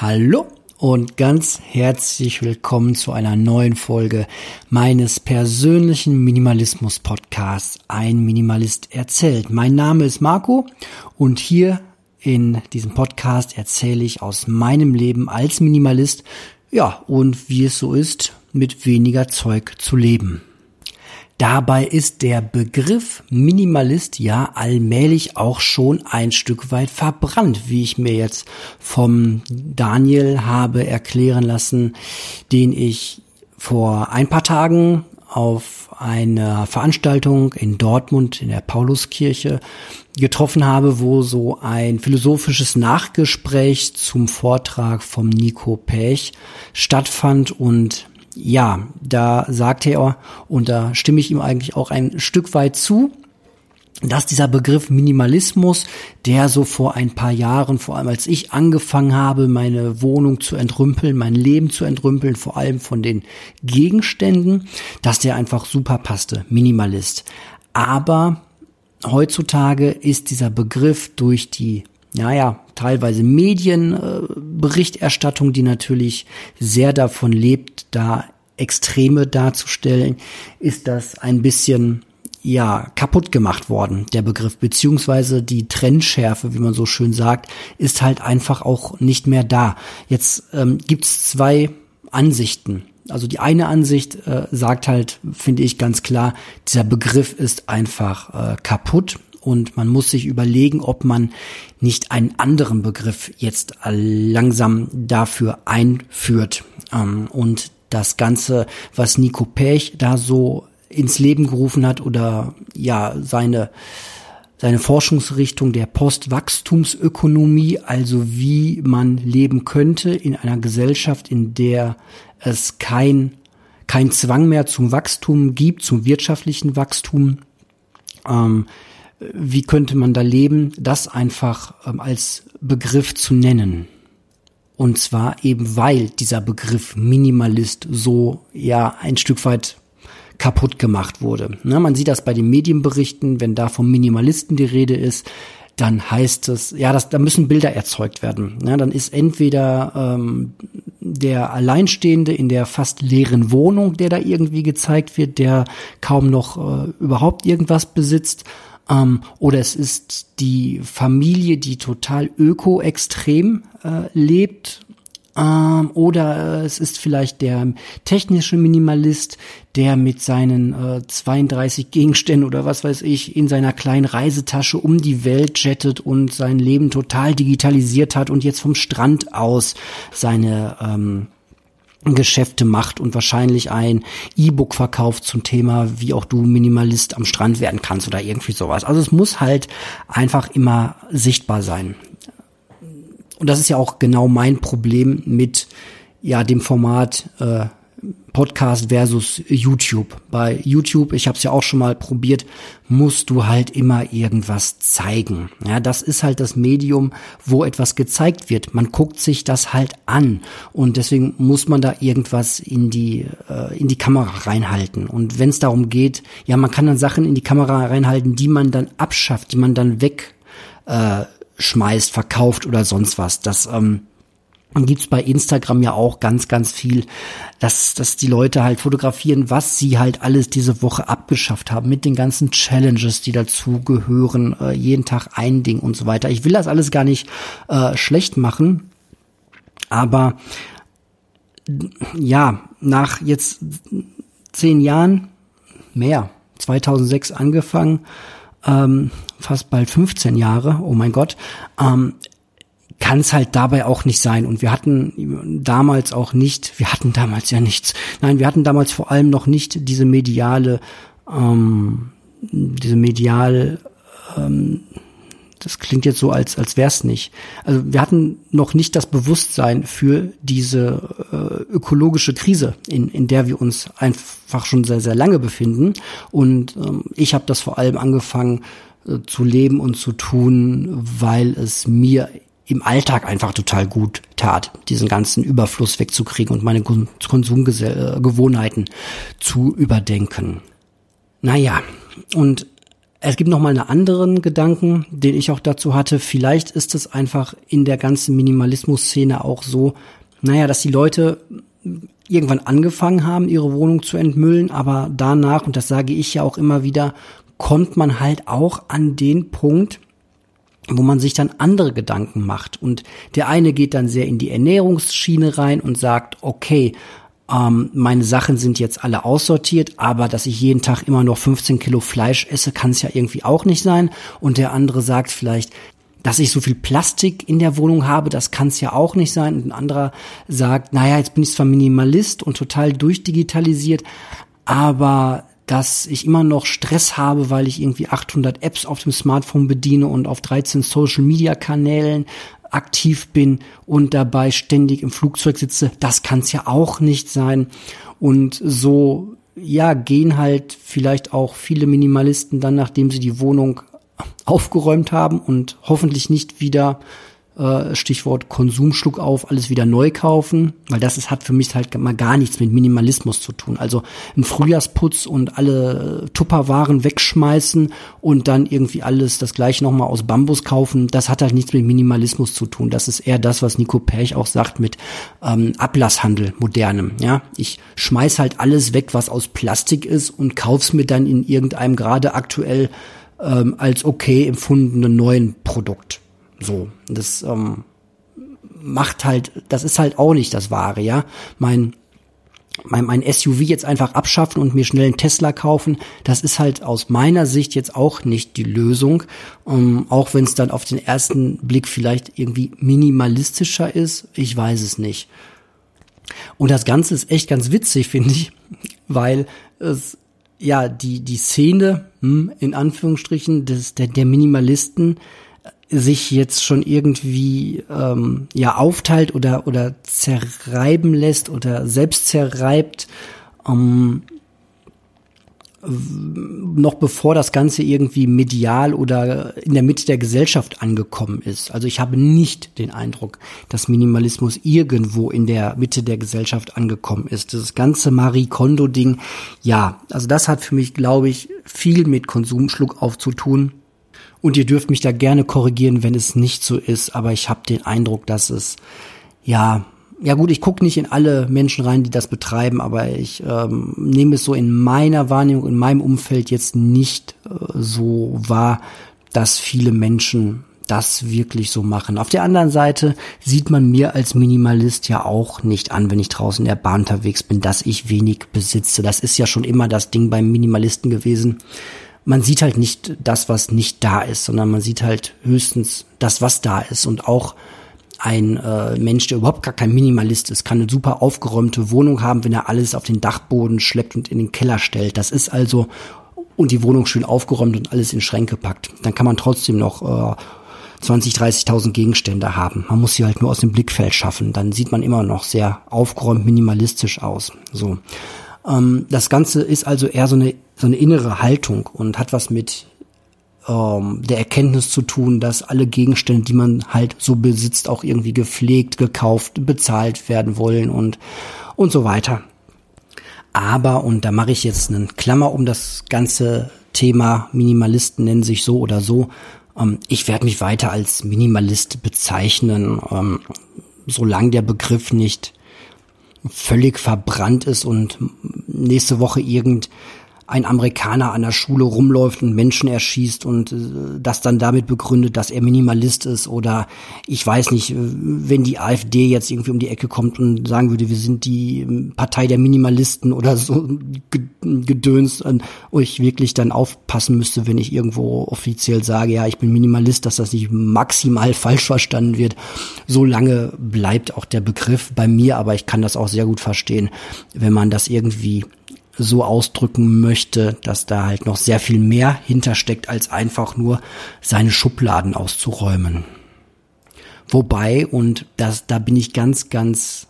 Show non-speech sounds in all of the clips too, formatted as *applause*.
Hallo und ganz herzlich willkommen zu einer neuen Folge meines persönlichen Minimalismus Podcasts Ein Minimalist erzählt. Mein Name ist Marco und hier in diesem Podcast erzähle ich aus meinem Leben als Minimalist, ja, und wie es so ist, mit weniger Zeug zu leben. Dabei ist der Begriff Minimalist ja allmählich auch schon ein Stück weit verbrannt, wie ich mir jetzt vom Daniel habe erklären lassen, den ich vor ein paar Tagen auf einer Veranstaltung in Dortmund in der Pauluskirche getroffen habe, wo so ein philosophisches Nachgespräch zum Vortrag vom Nico Pech stattfand und ja, da sagte er, und da stimme ich ihm eigentlich auch ein Stück weit zu, dass dieser Begriff Minimalismus, der so vor ein paar Jahren, vor allem als ich angefangen habe, meine Wohnung zu entrümpeln, mein Leben zu entrümpeln, vor allem von den Gegenständen, dass der einfach super passte, Minimalist. Aber heutzutage ist dieser Begriff durch die naja, teilweise Medienberichterstattung, die natürlich sehr davon lebt, da Extreme darzustellen, ist das ein bisschen ja kaputt gemacht worden, der Begriff, beziehungsweise die Trendschärfe, wie man so schön sagt, ist halt einfach auch nicht mehr da. Jetzt ähm, gibt's zwei Ansichten. Also die eine Ansicht äh, sagt halt, finde ich ganz klar, dieser Begriff ist einfach äh, kaputt und man muss sich überlegen, ob man nicht einen anderen Begriff jetzt langsam dafür einführt. Ähm, und das Ganze, was Nico Pech da so ins Leben gerufen hat oder ja, seine seine Forschungsrichtung der Postwachstumsökonomie, also wie man leben könnte in einer Gesellschaft, in der es kein, kein Zwang mehr zum Wachstum gibt, zum wirtschaftlichen Wachstum. Ähm, wie könnte man da leben, das einfach ähm, als Begriff zu nennen. Und zwar eben, weil dieser Begriff Minimalist so ja ein Stück weit kaputt gemacht wurde. Na, man sieht das bei den Medienberichten, wenn da vom Minimalisten die Rede ist, dann heißt es, ja, das, da müssen Bilder erzeugt werden. Ja, dann ist entweder ähm, der Alleinstehende in der fast leeren Wohnung, der da irgendwie gezeigt wird, der kaum noch äh, überhaupt irgendwas besitzt, ähm, oder es ist die Familie, die total öko-extrem äh, lebt. Ähm, oder äh, es ist vielleicht der technische Minimalist, der mit seinen äh, 32 Gegenständen oder was weiß ich in seiner kleinen Reisetasche um die Welt jettet und sein Leben total digitalisiert hat und jetzt vom Strand aus seine ähm, Geschäfte macht und wahrscheinlich ein E-Book verkauft zum Thema, wie auch du Minimalist am Strand werden kannst oder irgendwie sowas. Also es muss halt einfach immer sichtbar sein. Und das ist ja auch genau mein Problem mit ja dem Format äh, Podcast versus YouTube. Bei YouTube, ich habe es ja auch schon mal probiert, musst du halt immer irgendwas zeigen. Ja, das ist halt das Medium, wo etwas gezeigt wird. Man guckt sich das halt an und deswegen muss man da irgendwas in die äh, in die Kamera reinhalten. Und wenn es darum geht, ja, man kann dann Sachen in die Kamera reinhalten, die man dann abschafft, die man dann weg äh, schmeißt, verkauft oder sonst was. Das ähm, dann gibt's bei Instagram ja auch ganz, ganz viel, dass, dass die Leute halt fotografieren, was sie halt alles diese Woche abgeschafft haben, mit den ganzen Challenges, die dazu gehören, äh, jeden Tag ein Ding und so weiter. Ich will das alles gar nicht äh, schlecht machen, aber ja, nach jetzt zehn Jahren, mehr, 2006 angefangen, ähm, fast bald 15 Jahre, oh mein Gott, ähm, kann es halt dabei auch nicht sein. Und wir hatten damals auch nicht, wir hatten damals ja nichts. Nein, wir hatten damals vor allem noch nicht diese mediale, ähm, diese medial, ähm, das klingt jetzt so, als, als wär's nicht. Also wir hatten noch nicht das Bewusstsein für diese äh, ökologische Krise, in, in der wir uns einfach schon sehr, sehr lange befinden. Und ähm, ich habe das vor allem angefangen äh, zu leben und zu tun, weil es mir im Alltag einfach total gut tat, diesen ganzen Überfluss wegzukriegen und meine Konsumgewohnheiten zu überdenken. Naja, und Es gibt noch mal einen anderen Gedanken, den ich auch dazu hatte. Vielleicht ist es einfach in der ganzen Minimalismus-Szene auch so, naja, dass die Leute irgendwann angefangen haben, ihre Wohnung zu entmüllen, aber danach, und das sage ich ja auch immer wieder, kommt man halt auch an den Punkt, wo man sich dann andere Gedanken macht. Und der eine geht dann sehr in die Ernährungsschiene rein und sagt, okay, ähm, meine Sachen sind jetzt alle aussortiert, aber dass ich jeden Tag immer noch 15 Kilo Fleisch esse, kann es ja irgendwie auch nicht sein. Und der andere sagt vielleicht, dass ich so viel Plastik in der Wohnung habe, das kann es ja auch nicht sein. Und ein anderer sagt, naja, jetzt bin ich zwar Minimalist und total durchdigitalisiert, aber dass ich immer noch Stress habe, weil ich irgendwie 800 Apps auf dem Smartphone bediene und auf 13 Social Media Kanälen aktiv bin und dabei ständig im Flugzeug sitze, das kann es ja auch nicht sein. Und so, ja, gehen halt vielleicht auch viele Minimalisten dann, nachdem sie die Wohnung aufgeräumt haben und hoffentlich nicht wieder äh, Stichwort Konsumschluck auf, alles wieder neu kaufen, weil das ist, hat für mich halt mal gar nichts mit Minimalismus zu tun. Also ein Frühjahrsputz und alle Tupperwaren wegschmeißen und dann irgendwie alles das gleiche nochmal aus Bambus kaufen, das hat halt nichts mit Minimalismus zu tun. Das ist eher das, was Nico Perch auch sagt mit ähm, Ablasshandel, modernem. Ja, ich schmeiß halt alles weg, was aus Plastik ist und kauf's mir dann in irgendeinem gerade aktuell ähm, als okay empfundenen neuen Produkt. So, das ähm, macht halt, das ist halt auch nicht das Wahre, ja. Mein mein, mein SUV jetzt einfach abschaffen und mir schnell einen Tesla kaufen, das ist halt aus meiner Sicht jetzt auch nicht die Lösung, ähm, auch wenn es dann auf den ersten Blick vielleicht irgendwie minimalistischer ist, ich weiß es nicht. Und das Ganze ist echt ganz witzig, *laughs* finde ich, weil es ja die die Szene hm, in Anführungsstrichen des der, der Minimalisten sich jetzt schon irgendwie ähm, ja aufteilt oder oder zerreiben lässt oder selbst zerreibt ähm, noch bevor das Ganze irgendwie medial oder in der Mitte der Gesellschaft angekommen ist. Also ich habe nicht den Eindruck, dass Minimalismus irgendwo in der Mitte der Gesellschaft angekommen ist. Das ganze Marie Kondo-Ding, ja, also das hat für mich, glaube ich, viel mit Konsumschluck aufzutun. Und ihr dürft mich da gerne korrigieren, wenn es nicht so ist, aber ich habe den Eindruck, dass es ja ja gut, ich gucke nicht in alle Menschen rein, die das betreiben, aber ich ähm, nehme es so in meiner Wahrnehmung, in meinem Umfeld jetzt nicht äh, so wahr, dass viele Menschen das wirklich so machen. Auf der anderen Seite sieht man mir als Minimalist ja auch nicht an, wenn ich draußen in der Bahn unterwegs bin, dass ich wenig besitze. Das ist ja schon immer das Ding beim Minimalisten gewesen man sieht halt nicht das, was nicht da ist, sondern man sieht halt höchstens das, was da ist. Und auch ein äh, Mensch, der überhaupt gar kein Minimalist ist, kann eine super aufgeräumte Wohnung haben, wenn er alles auf den Dachboden schleppt und in den Keller stellt. Das ist also und die Wohnung schön aufgeräumt und alles in Schränke packt. Dann kann man trotzdem noch äh, 20, 30.000 Gegenstände haben. Man muss sie halt nur aus dem Blickfeld schaffen. Dann sieht man immer noch sehr aufgeräumt, minimalistisch aus. So. Ähm, das Ganze ist also eher so eine, so eine innere Haltung und hat was mit ähm, der Erkenntnis zu tun, dass alle Gegenstände, die man halt so besitzt, auch irgendwie gepflegt, gekauft, bezahlt werden wollen und, und so weiter. Aber, und da mache ich jetzt einen Klammer um das ganze Thema, Minimalisten nennen sich so oder so, ähm, ich werde mich weiter als Minimalist bezeichnen, ähm, solange der Begriff nicht völlig verbrannt ist und nächste Woche irgend ein Amerikaner an der Schule rumläuft und Menschen erschießt und äh, das dann damit begründet, dass er Minimalist ist oder ich weiß nicht, äh, wenn die AfD jetzt irgendwie um die Ecke kommt und sagen würde, wir sind die ähm, Partei der Minimalisten oder so *laughs* gedöns und ich wirklich dann aufpassen müsste, wenn ich irgendwo offiziell sage, ja, ich bin Minimalist, dass das nicht maximal falsch verstanden wird. So lange bleibt auch der Begriff bei mir, aber ich kann das auch sehr gut verstehen, wenn man das irgendwie so ausdrücken möchte, dass da halt noch sehr viel mehr hintersteckt, als einfach nur seine Schubladen auszuräumen. Wobei, und das, da bin ich ganz, ganz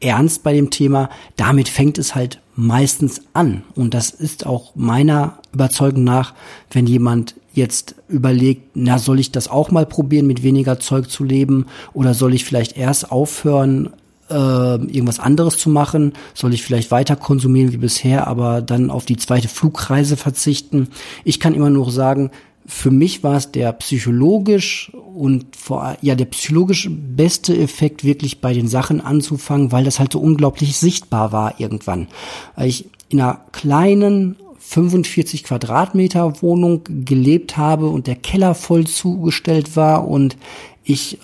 ernst bei dem Thema, damit fängt es halt meistens an. Und das ist auch meiner Überzeugung nach, wenn jemand jetzt überlegt, na, soll ich das auch mal probieren, mit weniger Zeug zu leben? Oder soll ich vielleicht erst aufhören, äh, irgendwas anderes zu machen? Soll ich vielleicht weiter konsumieren wie bisher, aber dann auf die zweite Flugreise verzichten? Ich kann immer nur sagen, für mich war es der psychologisch und vor, ja, der psychologisch beste Effekt, wirklich bei den Sachen anzufangen, weil das halt so unglaublich sichtbar war irgendwann. Weil ich in einer kleinen 45 Quadratmeter Wohnung gelebt habe und der Keller voll zugestellt war und ich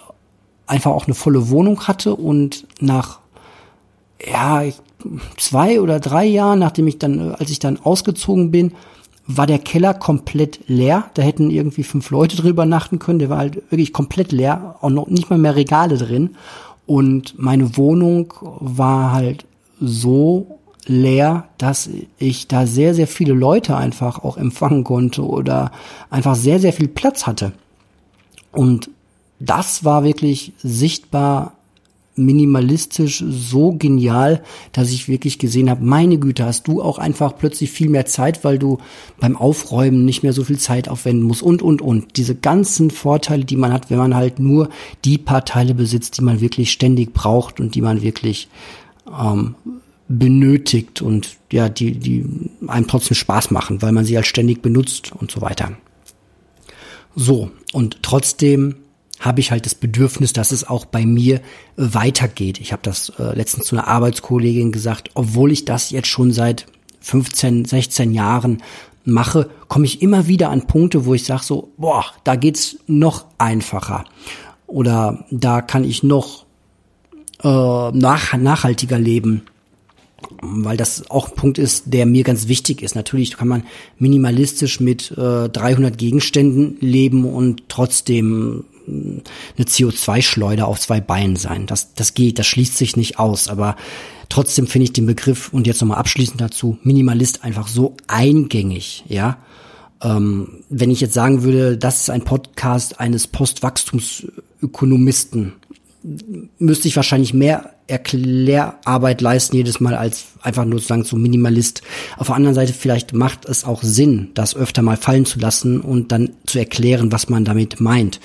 einfach auch eine volle Wohnung hatte und nach ja zwei oder drei Jahren, nachdem ich dann, als ich dann ausgezogen bin, war der Keller komplett leer. Da hätten irgendwie fünf Leute drüber nachten können. Der war halt wirklich komplett leer, auch noch nicht mal mehr Regale drin. Und meine Wohnung war halt so leer, dass ich da sehr, sehr viele Leute einfach auch empfangen konnte oder einfach sehr, sehr viel Platz hatte. Und das war wirklich sichtbar minimalistisch so genial, dass ich wirklich gesehen habe, meine Güte, hast du auch einfach plötzlich viel mehr Zeit, weil du beim Aufräumen nicht mehr so viel Zeit aufwenden musst und, und, und. Diese ganzen Vorteile, die man hat, wenn man halt nur die paar Teile besitzt, die man wirklich ständig braucht und die man wirklich ähm, benötigt und ja, die, die einem trotzdem Spaß machen, weil man sie halt ständig benutzt und so weiter. So, und trotzdem habe ich halt das Bedürfnis, dass es auch bei mir weitergeht. Ich habe das äh, letztens zu einer Arbeitskollegin gesagt, obwohl ich das jetzt schon seit 15, 16 Jahren mache, komme ich immer wieder an Punkte, wo ich sage so, boah, da geht's noch einfacher oder da kann ich noch äh, nach, nachhaltiger leben weil das auch ein Punkt ist, der mir ganz wichtig ist. Natürlich kann man minimalistisch mit äh, 300 Gegenständen leben und trotzdem äh, eine CO2-Schleuder auf zwei Beinen sein. Das, das geht, das schließt sich nicht aus. Aber trotzdem finde ich den Begriff, und jetzt nochmal abschließend dazu, Minimalist einfach so eingängig, ja. Ähm, wenn ich jetzt sagen würde, das ist ein Podcast eines Postwachstumsökonomisten, müsste ich wahrscheinlich mehr Erklärarbeit leisten jedes Mal als einfach nur sagen so Minimalist. Auf der anderen Seite vielleicht macht es auch Sinn, das öfter mal fallen zu lassen und dann zu erklären, was man damit meint.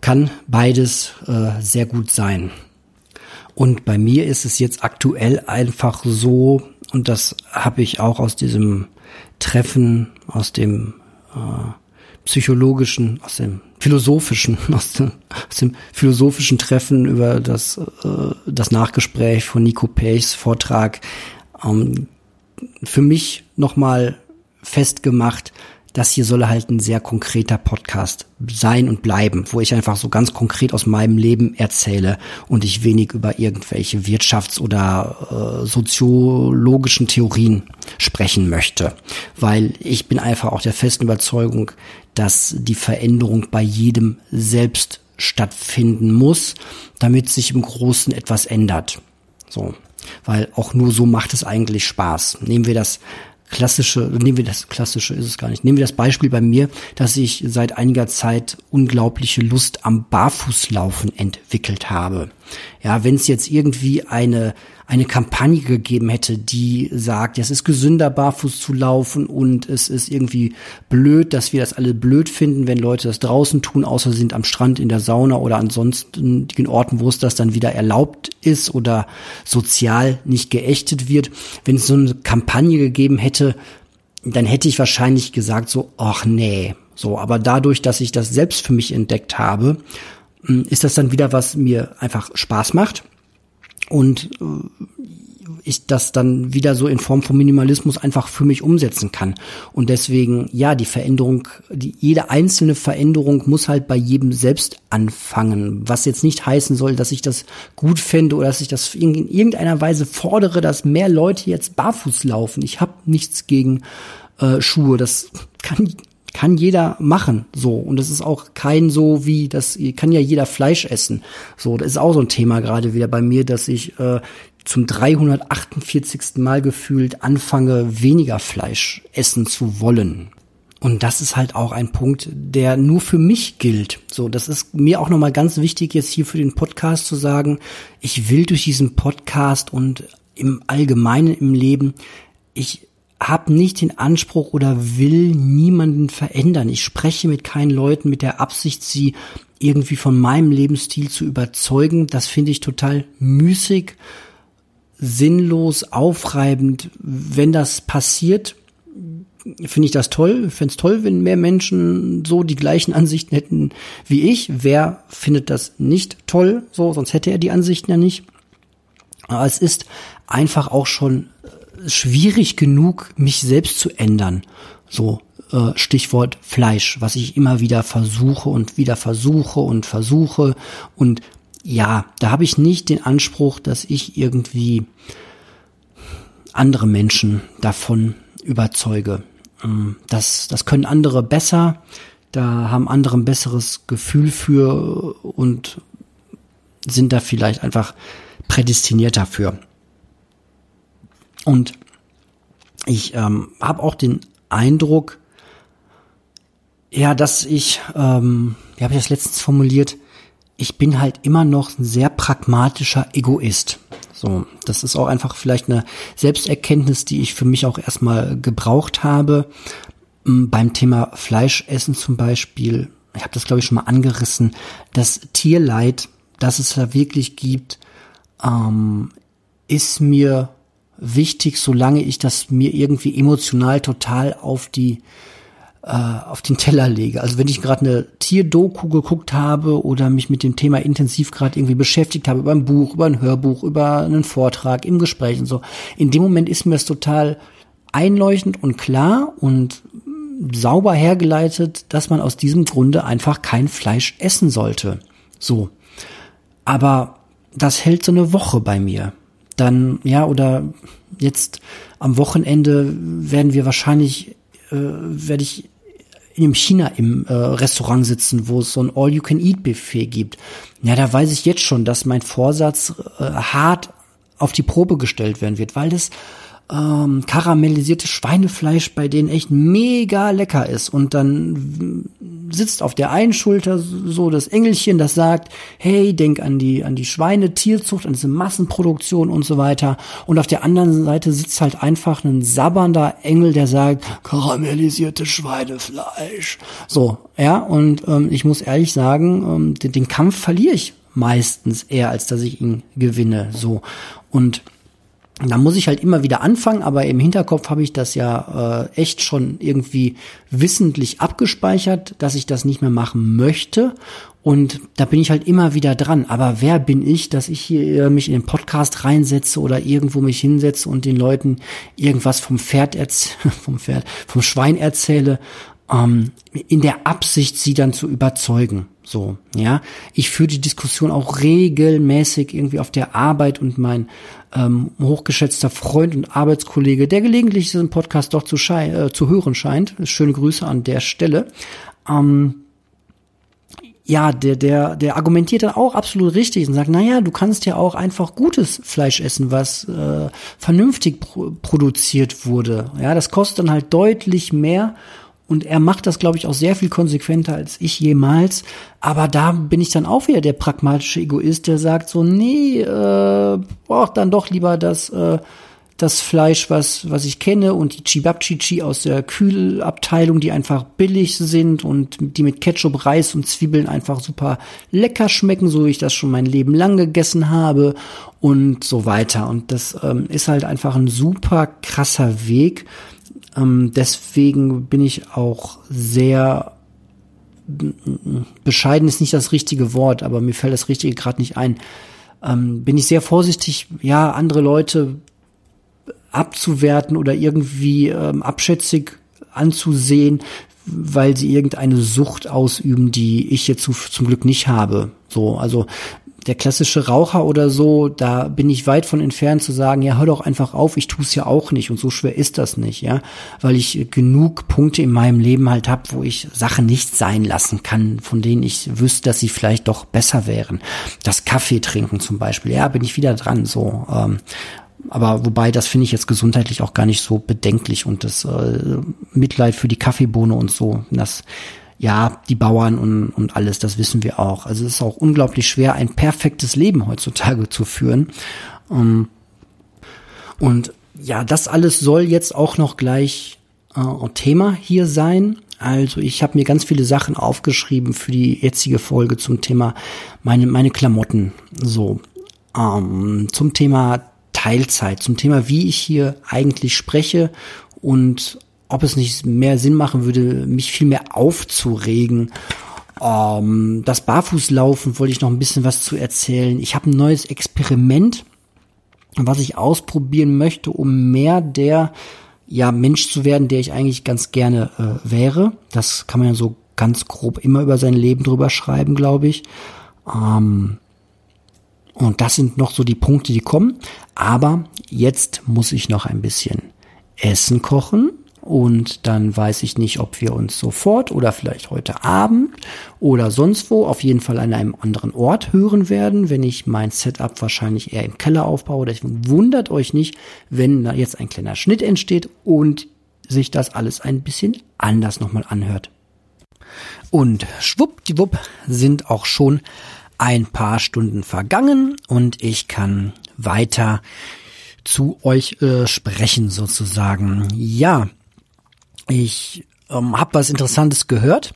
Kann beides äh, sehr gut sein. Und bei mir ist es jetzt aktuell einfach so, und das habe ich auch aus diesem Treffen, aus dem äh, psychologischen, aus dem philosophischen, *laughs* aus dem, aus dem philosophischen Treffen über das, äh, das Nachgespräch von Nico Pechs Vortrag ähm, für mich nochmal festgemacht, das hier soll halt ein sehr konkreter Podcast sein und bleiben, wo ich einfach so ganz konkret aus meinem Leben erzähle und ich wenig über irgendwelche Wirtschafts- oder äh, soziologischen Theorien sprechen möchte, weil ich bin einfach auch der festen Überzeugung, dass die Veränderung bei jedem selbst stattfinden muss, damit sich im Großen etwas ändert. So. Weil auch nur so macht es eigentlich Spaß. Nehmen wir das klassische, nehmen wir das klassische ist es gar nicht. Nehmen wir das Beispiel bei mir, dass ich seit einiger Zeit unglaubliche Lust am Barfußlaufen entwickelt habe. Ja, wenn es jetzt irgendwie eine eine Kampagne gegeben hätte, die sagt, es ist gesünder, barfuß zu laufen und es ist irgendwie blöd, dass wir das alle blöd finden, wenn Leute das draußen tun, außer sie sind am Strand, in der Sauna oder ansonsten den Orten, wo es das dann wieder erlaubt ist oder sozial nicht geächtet wird. Wenn es so eine Kampagne gegeben hätte, dann hätte ich wahrscheinlich gesagt so, ach nee, so, aber dadurch, dass ich das selbst für mich entdeckt habe, ist das dann wieder was mir einfach Spaß macht und äh, ich das dann wieder so in Form von Minimalismus einfach für mich umsetzen kann. Und deswegen, ja, die Veränderung, die, jede einzelne Veränderung muss halt bei jedem selbst anfangen. Was jetzt nicht heißen soll, dass ich das gut fände oder dass ich das in irgendeiner Weise fordere, dass mehr Leute jetzt barfuß laufen. Ich habe nichts gegen äh, Schuhe. Das *laughs* kann kann jeder machen, so. Und das ist auch kein so wie, das kann ja jeder Fleisch essen. So, das ist auch so ein Thema gerade wieder bei mir, dass ich äh, zum 348. Mal gefühlt anfange, weniger Fleisch essen zu wollen. Und das ist halt auch ein Punkt, der nur für mich gilt. So, das ist mir auch nochmal ganz wichtig, jetzt hier für den Podcast zu sagen, ich will durch diesen Podcast und im Allgemeinen im Leben, ich habe nicht den Anspruch oder will niemanden verändern. Ich spreche mit keinen Leuten mit der Absicht, sie irgendwie von meinem Lebensstil zu überzeugen. Das finde ich total müßig, sinnlos, aufreibend. Wenn das passiert, finde ich das toll. Fände es toll, wenn mehr Menschen so die gleichen Ansichten hätten wie ich. Wer findet das nicht toll? So, sonst hätte er die Ansichten ja nicht. Aber es ist einfach auch schon schwierig genug, mich selbst zu ändern. So, äh, Stichwort Fleisch, was ich immer wieder versuche und wieder versuche und versuche. Und ja, da habe ich nicht den Anspruch, dass ich irgendwie andere Menschen davon überzeuge. Ähm, das, das können andere besser, da haben andere ein besseres Gefühl für und sind da vielleicht einfach prädestiniert dafür. Und ich ähm, habe auch den Eindruck, ja, dass ich, ähm, wie habe ich das letztens formuliert, ich bin halt immer noch ein sehr pragmatischer Egoist. So, das ist auch einfach vielleicht eine Selbsterkenntnis, die ich für mich auch erstmal gebraucht habe. Ähm, beim Thema Fleischessen zum Beispiel, ich habe das glaube ich schon mal angerissen, das Tierleid, das es da wirklich gibt, ähm, ist mir wichtig, solange ich das mir irgendwie emotional total auf die äh, auf den Teller lege. Also wenn ich gerade eine Tierdoku geguckt habe oder mich mit dem Thema intensiv gerade irgendwie beschäftigt habe, über ein Buch, über ein Hörbuch, über einen Vortrag, im Gespräch und so, in dem Moment ist mir das total einleuchtend und klar und sauber hergeleitet, dass man aus diesem Grunde einfach kein Fleisch essen sollte. So. Aber das hält so eine Woche bei mir. Dann, ja, oder jetzt am Wochenende werden wir wahrscheinlich, äh, werde ich in China im äh, Restaurant sitzen, wo es so ein All-You-Can-Eat-Buffet gibt. Ja, da weiß ich jetzt schon, dass mein Vorsatz äh, hart auf die Probe gestellt werden wird, weil das ähm, karamellisierte Schweinefleisch bei denen echt mega lecker ist. Und dann sitzt auf der einen Schulter so das Engelchen, das sagt, hey, denk an die, an die Schweinetierzucht, an diese Massenproduktion und so weiter. Und auf der anderen Seite sitzt halt einfach ein sabbernder Engel, der sagt, karamellisierte Schweinefleisch. So, ja, und ähm, ich muss ehrlich sagen, ähm, den, den Kampf verliere ich meistens eher, als dass ich ihn gewinne. So. Und da muss ich halt immer wieder anfangen, aber im Hinterkopf habe ich das ja äh, echt schon irgendwie wissentlich abgespeichert, dass ich das nicht mehr machen möchte. Und da bin ich halt immer wieder dran. Aber wer bin ich, dass ich hier äh, mich in den Podcast reinsetze oder irgendwo mich hinsetze und den Leuten irgendwas vom Pferd, *laughs* vom Pferd, vom Schwein erzähle, ähm, in der Absicht, sie dann zu überzeugen. So, ja. Ich führe die Diskussion auch regelmäßig irgendwie auf der Arbeit und mein ähm, hochgeschätzter Freund und Arbeitskollege, der gelegentlich diesen Podcast doch zu, äh, zu hören scheint. Schöne Grüße an der Stelle. Ähm, ja, der, der, der argumentiert dann auch absolut richtig und sagt, na ja, du kannst ja auch einfach gutes Fleisch essen, was äh, vernünftig pro produziert wurde. Ja, das kostet dann halt deutlich mehr und er macht das, glaube ich, auch sehr viel konsequenter als ich jemals. Aber da bin ich dann auch wieder der pragmatische Egoist, der sagt so, nee, äh, braucht dann doch lieber das, äh, das Fleisch, was, was ich kenne und die Chibabchichi aus der Kühlabteilung, die einfach billig sind und die mit Ketchup, Reis und Zwiebeln einfach super lecker schmecken, so wie ich das schon mein Leben lang gegessen habe und so weiter. Und das ähm, ist halt einfach ein super krasser Weg, ähm, deswegen bin ich auch sehr bescheiden ist nicht das richtige Wort, aber mir fällt das Richtige gerade nicht ein. Ähm, bin ich sehr vorsichtig, ja, andere Leute abzuwerten oder irgendwie ähm, abschätzig anzusehen, weil sie irgendeine Sucht ausüben, die ich jetzt zum Glück nicht habe. So, also der klassische Raucher oder so, da bin ich weit von entfernt zu sagen, ja, hör doch einfach auf, ich tue es ja auch nicht und so schwer ist das nicht, ja, weil ich genug Punkte in meinem Leben halt habe, wo ich Sachen nicht sein lassen kann, von denen ich wüsste, dass sie vielleicht doch besser wären. Das Kaffee trinken zum Beispiel, ja, bin ich wieder dran, so. Ähm, aber wobei, das finde ich jetzt gesundheitlich auch gar nicht so bedenklich und das äh, Mitleid für die Kaffeebohne und so, das ja, die Bauern und, und alles, das wissen wir auch. Also es ist auch unglaublich schwer, ein perfektes Leben heutzutage zu führen. Ähm, und ja, das alles soll jetzt auch noch gleich äh, Thema hier sein. Also ich habe mir ganz viele Sachen aufgeschrieben für die jetzige Folge zum Thema meine, meine Klamotten. So, ähm, zum Thema Teilzeit, zum Thema, wie ich hier eigentlich spreche und ob es nicht mehr Sinn machen würde, mich viel mehr aufzuregen. Ähm, das Barfußlaufen wollte ich noch ein bisschen was zu erzählen. Ich habe ein neues Experiment, was ich ausprobieren möchte, um mehr der ja Mensch zu werden, der ich eigentlich ganz gerne äh, wäre. Das kann man ja so ganz grob immer über sein Leben drüber schreiben, glaube ich. Ähm, und das sind noch so die Punkte, die kommen. Aber jetzt muss ich noch ein bisschen Essen kochen. Und dann weiß ich nicht, ob wir uns sofort oder vielleicht heute Abend oder sonst wo, auf jeden Fall an einem anderen Ort hören werden, wenn ich mein Setup wahrscheinlich eher im Keller aufbaue. Deswegen wundert euch nicht, wenn da jetzt ein kleiner Schnitt entsteht und sich das alles ein bisschen anders nochmal anhört. Und schwuppdiwupp sind auch schon ein paar Stunden vergangen und ich kann weiter zu euch äh, sprechen sozusagen. Ja, ich ähm, habe was Interessantes gehört.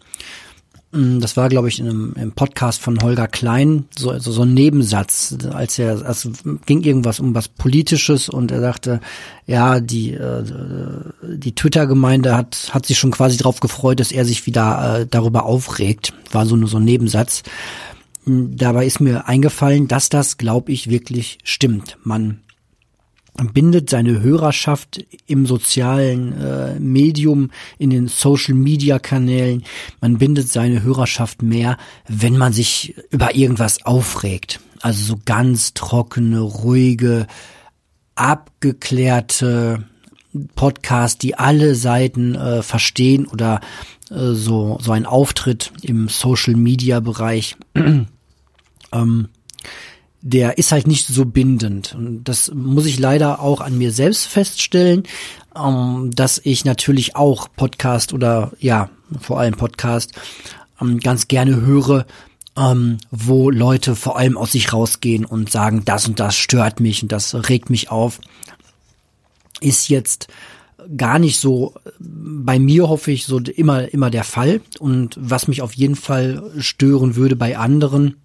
Mm, das war, glaube ich, in einem, im Podcast von Holger Klein, so, also so ein Nebensatz, als er, also ging irgendwas um was Politisches und er sagte, ja, die, äh, die Twitter-Gemeinde hat, hat sich schon quasi darauf gefreut, dass er sich wieder äh, darüber aufregt. War so nur so ein Nebensatz. Dabei ist mir eingefallen, dass das, glaube ich, wirklich stimmt. Man bindet seine Hörerschaft im sozialen äh, Medium, in den Social-Media-Kanälen. Man bindet seine Hörerschaft mehr, wenn man sich über irgendwas aufregt. Also so ganz trockene, ruhige, abgeklärte Podcast, die alle Seiten äh, verstehen oder äh, so so ein Auftritt im Social Media Bereich *clears throat* ähm, der ist halt nicht so bindend. Und das muss ich leider auch an mir selbst feststellen, ähm, dass ich natürlich auch Podcast oder ja, vor allem Podcast ähm, ganz gerne höre, ähm, wo Leute vor allem aus sich rausgehen und sagen, das und das stört mich und das regt mich auf. Ist jetzt gar nicht so bei mir hoffe ich so immer immer der Fall und was mich auf jeden Fall stören würde bei anderen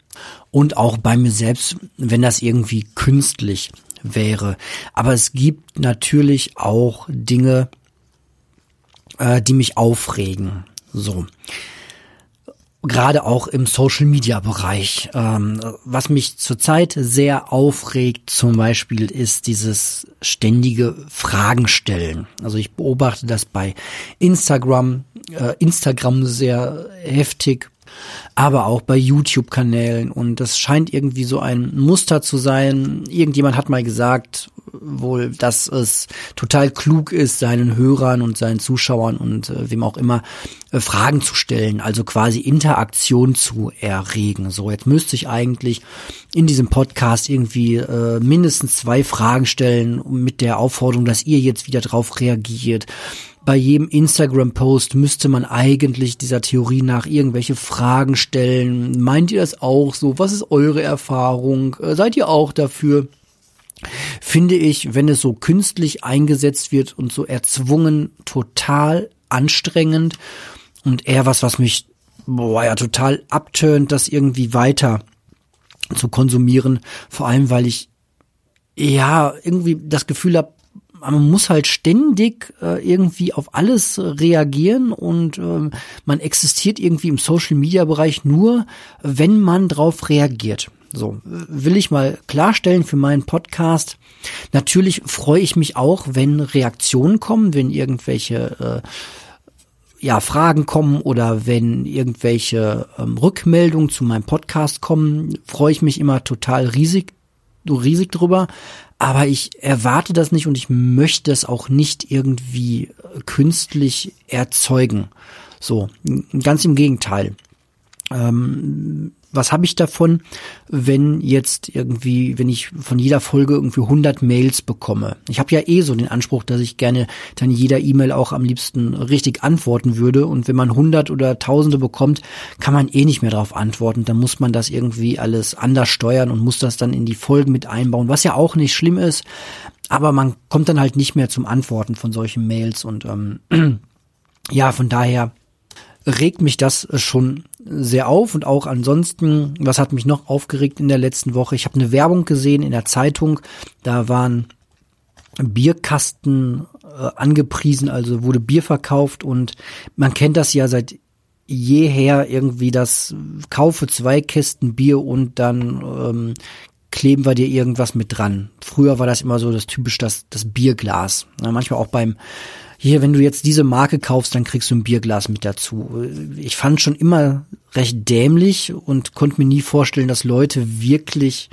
und auch bei mir selbst, wenn das irgendwie künstlich wäre. Aber es gibt natürlich auch Dinge, äh, die mich aufregen. So. Gerade auch im Social Media Bereich. Ähm, was mich zurzeit sehr aufregt, zum Beispiel, ist dieses ständige Fragen stellen. Also ich beobachte das bei Instagram, äh, Instagram sehr heftig aber auch bei YouTube-Kanälen. Und das scheint irgendwie so ein Muster zu sein. Irgendjemand hat mal gesagt, wohl, dass es total klug ist, seinen Hörern und seinen Zuschauern und äh, wem auch immer äh, Fragen zu stellen, also quasi Interaktion zu erregen. So, jetzt müsste ich eigentlich in diesem Podcast irgendwie äh, mindestens zwei Fragen stellen mit der Aufforderung, dass ihr jetzt wieder drauf reagiert bei jedem Instagram-Post müsste man eigentlich dieser Theorie nach irgendwelche Fragen stellen. Meint ihr das auch so? Was ist eure Erfahrung? Äh, seid ihr auch dafür? Finde ich, wenn es so künstlich eingesetzt wird und so erzwungen, total anstrengend und eher was, was mich boah, ja total abtönt, das irgendwie weiter zu konsumieren. Vor allem, weil ich ja irgendwie das Gefühl habe, man muss halt ständig äh, irgendwie auf alles reagieren und äh, man existiert irgendwie im Social Media Bereich nur, wenn man drauf reagiert. So, will ich mal klarstellen für meinen Podcast. Natürlich freue ich mich auch, wenn Reaktionen kommen, wenn irgendwelche äh, ja, Fragen kommen oder wenn irgendwelche ähm, Rückmeldungen zu meinem Podcast kommen, freue ich mich immer total riesig, riesig drüber aber ich erwarte das nicht und ich möchte es auch nicht irgendwie künstlich erzeugen. So, ganz im Gegenteil. Ähm, was habe ich davon, wenn jetzt irgendwie, wenn ich von jeder Folge irgendwie 100 Mails bekomme? Ich habe ja eh so den Anspruch, dass ich gerne dann jeder E-Mail auch am liebsten richtig antworten würde. Und wenn man 100 oder Tausende bekommt, kann man eh nicht mehr darauf antworten. Dann muss man das irgendwie alles anders steuern und muss das dann in die Folgen mit einbauen, was ja auch nicht schlimm ist. Aber man kommt dann halt nicht mehr zum Antworten von solchen Mails und ähm, *clears throat* ja, von daher regt mich das schon sehr auf und auch ansonsten, was hat mich noch aufgeregt in der letzten Woche? Ich habe eine Werbung gesehen in der Zeitung, da waren Bierkasten äh, angepriesen, also wurde Bier verkauft und man kennt das ja seit jeher irgendwie das kaufe zwei Kisten Bier und dann ähm, kleben wir dir irgendwas mit dran. Früher war das immer so das typisch das, das Bierglas. Ja, manchmal auch beim hier, wenn du jetzt diese Marke kaufst, dann kriegst du ein Bierglas mit dazu. Ich fand schon immer recht dämlich und konnte mir nie vorstellen, dass Leute wirklich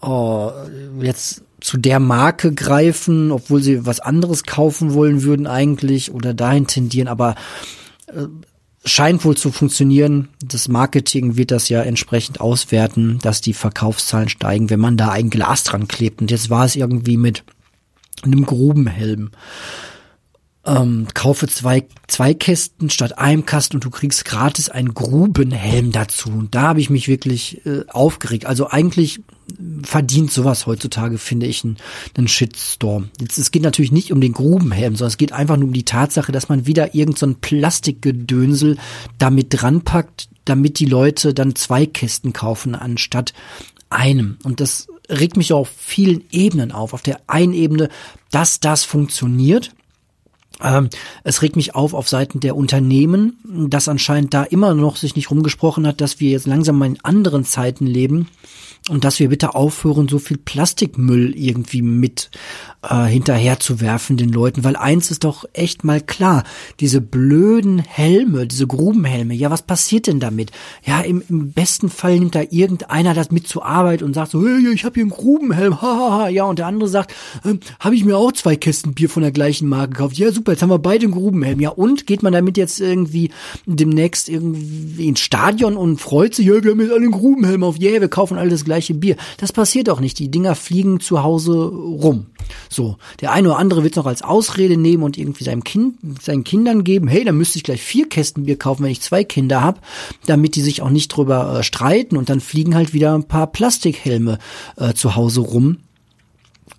oh, jetzt zu der Marke greifen, obwohl sie was anderes kaufen wollen würden eigentlich oder dahin tendieren, aber äh, scheint wohl zu funktionieren. Das Marketing wird das ja entsprechend auswerten, dass die Verkaufszahlen steigen, wenn man da ein Glas dran klebt. Und jetzt war es irgendwie mit einem Grubenhelm ähm, kaufe zwei, zwei Kästen statt einem Kasten und du kriegst gratis einen Grubenhelm dazu. Und da habe ich mich wirklich äh, aufgeregt. Also eigentlich verdient sowas heutzutage, finde ich, einen, einen Shitstorm. Jetzt, es geht natürlich nicht um den Grubenhelm, sondern es geht einfach nur um die Tatsache, dass man wieder irgendein so Plastikgedönsel damit dranpackt, damit die Leute dann zwei Kästen kaufen anstatt einem. Und das regt mich auf vielen Ebenen auf. Auf der einen Ebene, dass das funktioniert es regt mich auf auf Seiten der Unternehmen, dass anscheinend da immer noch sich nicht rumgesprochen hat, dass wir jetzt langsam mal in anderen Zeiten leben und dass wir bitte aufhören, so viel Plastikmüll irgendwie mit äh, hinterher zu werfen den Leuten, weil eins ist doch echt mal klar, diese blöden Helme, diese Grubenhelme, ja, was passiert denn damit? Ja, im, im besten Fall nimmt da irgendeiner das mit zur Arbeit und sagt so, hey, ich habe hier einen Grubenhelm, *laughs* hahaha, ja, und der andere sagt, ähm, habe ich mir auch zwei Kästen Bier von der gleichen Marke gekauft, ja, super, jetzt haben wir beide einen Grubenhelm, ja, und geht man damit jetzt irgendwie demnächst irgendwie ins Stadion und freut sich, ja, wir haben jetzt alle einen Grubenhelm auf, yeah, wir kaufen alle das gleiche Bier. Das passiert doch nicht. Die Dinger fliegen zu Hause rum. So, der eine oder andere wird es noch als Ausrede nehmen und irgendwie seinem Kind, seinen Kindern geben, hey, dann müsste ich gleich vier Kästen Bier kaufen, wenn ich zwei Kinder habe, damit die sich auch nicht drüber äh, streiten und dann fliegen halt wieder ein paar Plastikhelme äh, zu Hause rum.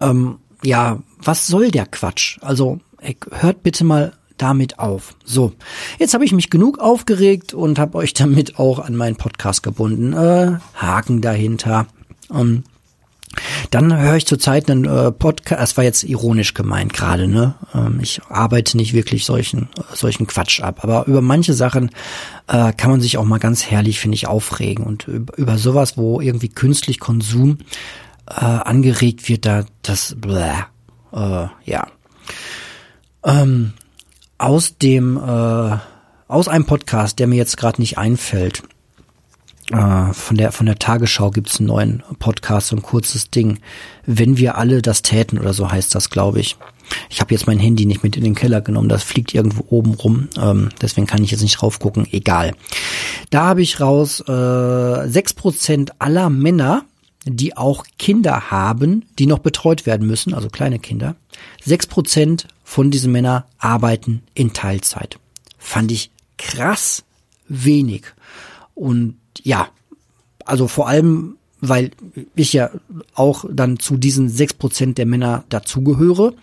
Ähm, ja, was soll der Quatsch? Also, ey, hört bitte mal damit auf. So, jetzt habe ich mich genug aufgeregt und habe euch damit auch an meinen Podcast gebunden. Äh, Haken dahinter. Ähm, dann höre ich zurzeit einen äh, Podcast, das war jetzt ironisch gemeint gerade, ne? Ähm, ich arbeite nicht wirklich solchen, solchen Quatsch ab, aber über manche Sachen äh, kann man sich auch mal ganz herrlich, finde ich, aufregen. Und über, über sowas, wo irgendwie künstlich Konsum äh, angeregt wird, da das bläh, äh, ja. Ähm, aus dem äh, aus einem Podcast, der mir jetzt gerade nicht einfällt, äh, von der von der Tagesschau gibt's einen neuen Podcast, so ein kurzes Ding. Wenn wir alle das täten oder so heißt das, glaube ich. Ich habe jetzt mein Handy nicht mit in den Keller genommen, das fliegt irgendwo oben rum, ähm, deswegen kann ich jetzt nicht drauf gucken. Egal. Da habe ich raus äh, sechs äh, Prozent aller Männer, die auch Kinder haben, die noch betreut werden müssen, also kleine Kinder. Sechs Prozent von diesen Männern arbeiten in Teilzeit. Fand ich krass wenig. Und ja, also vor allem, weil ich ja auch dann zu diesen sechs Prozent der Männer dazugehöre.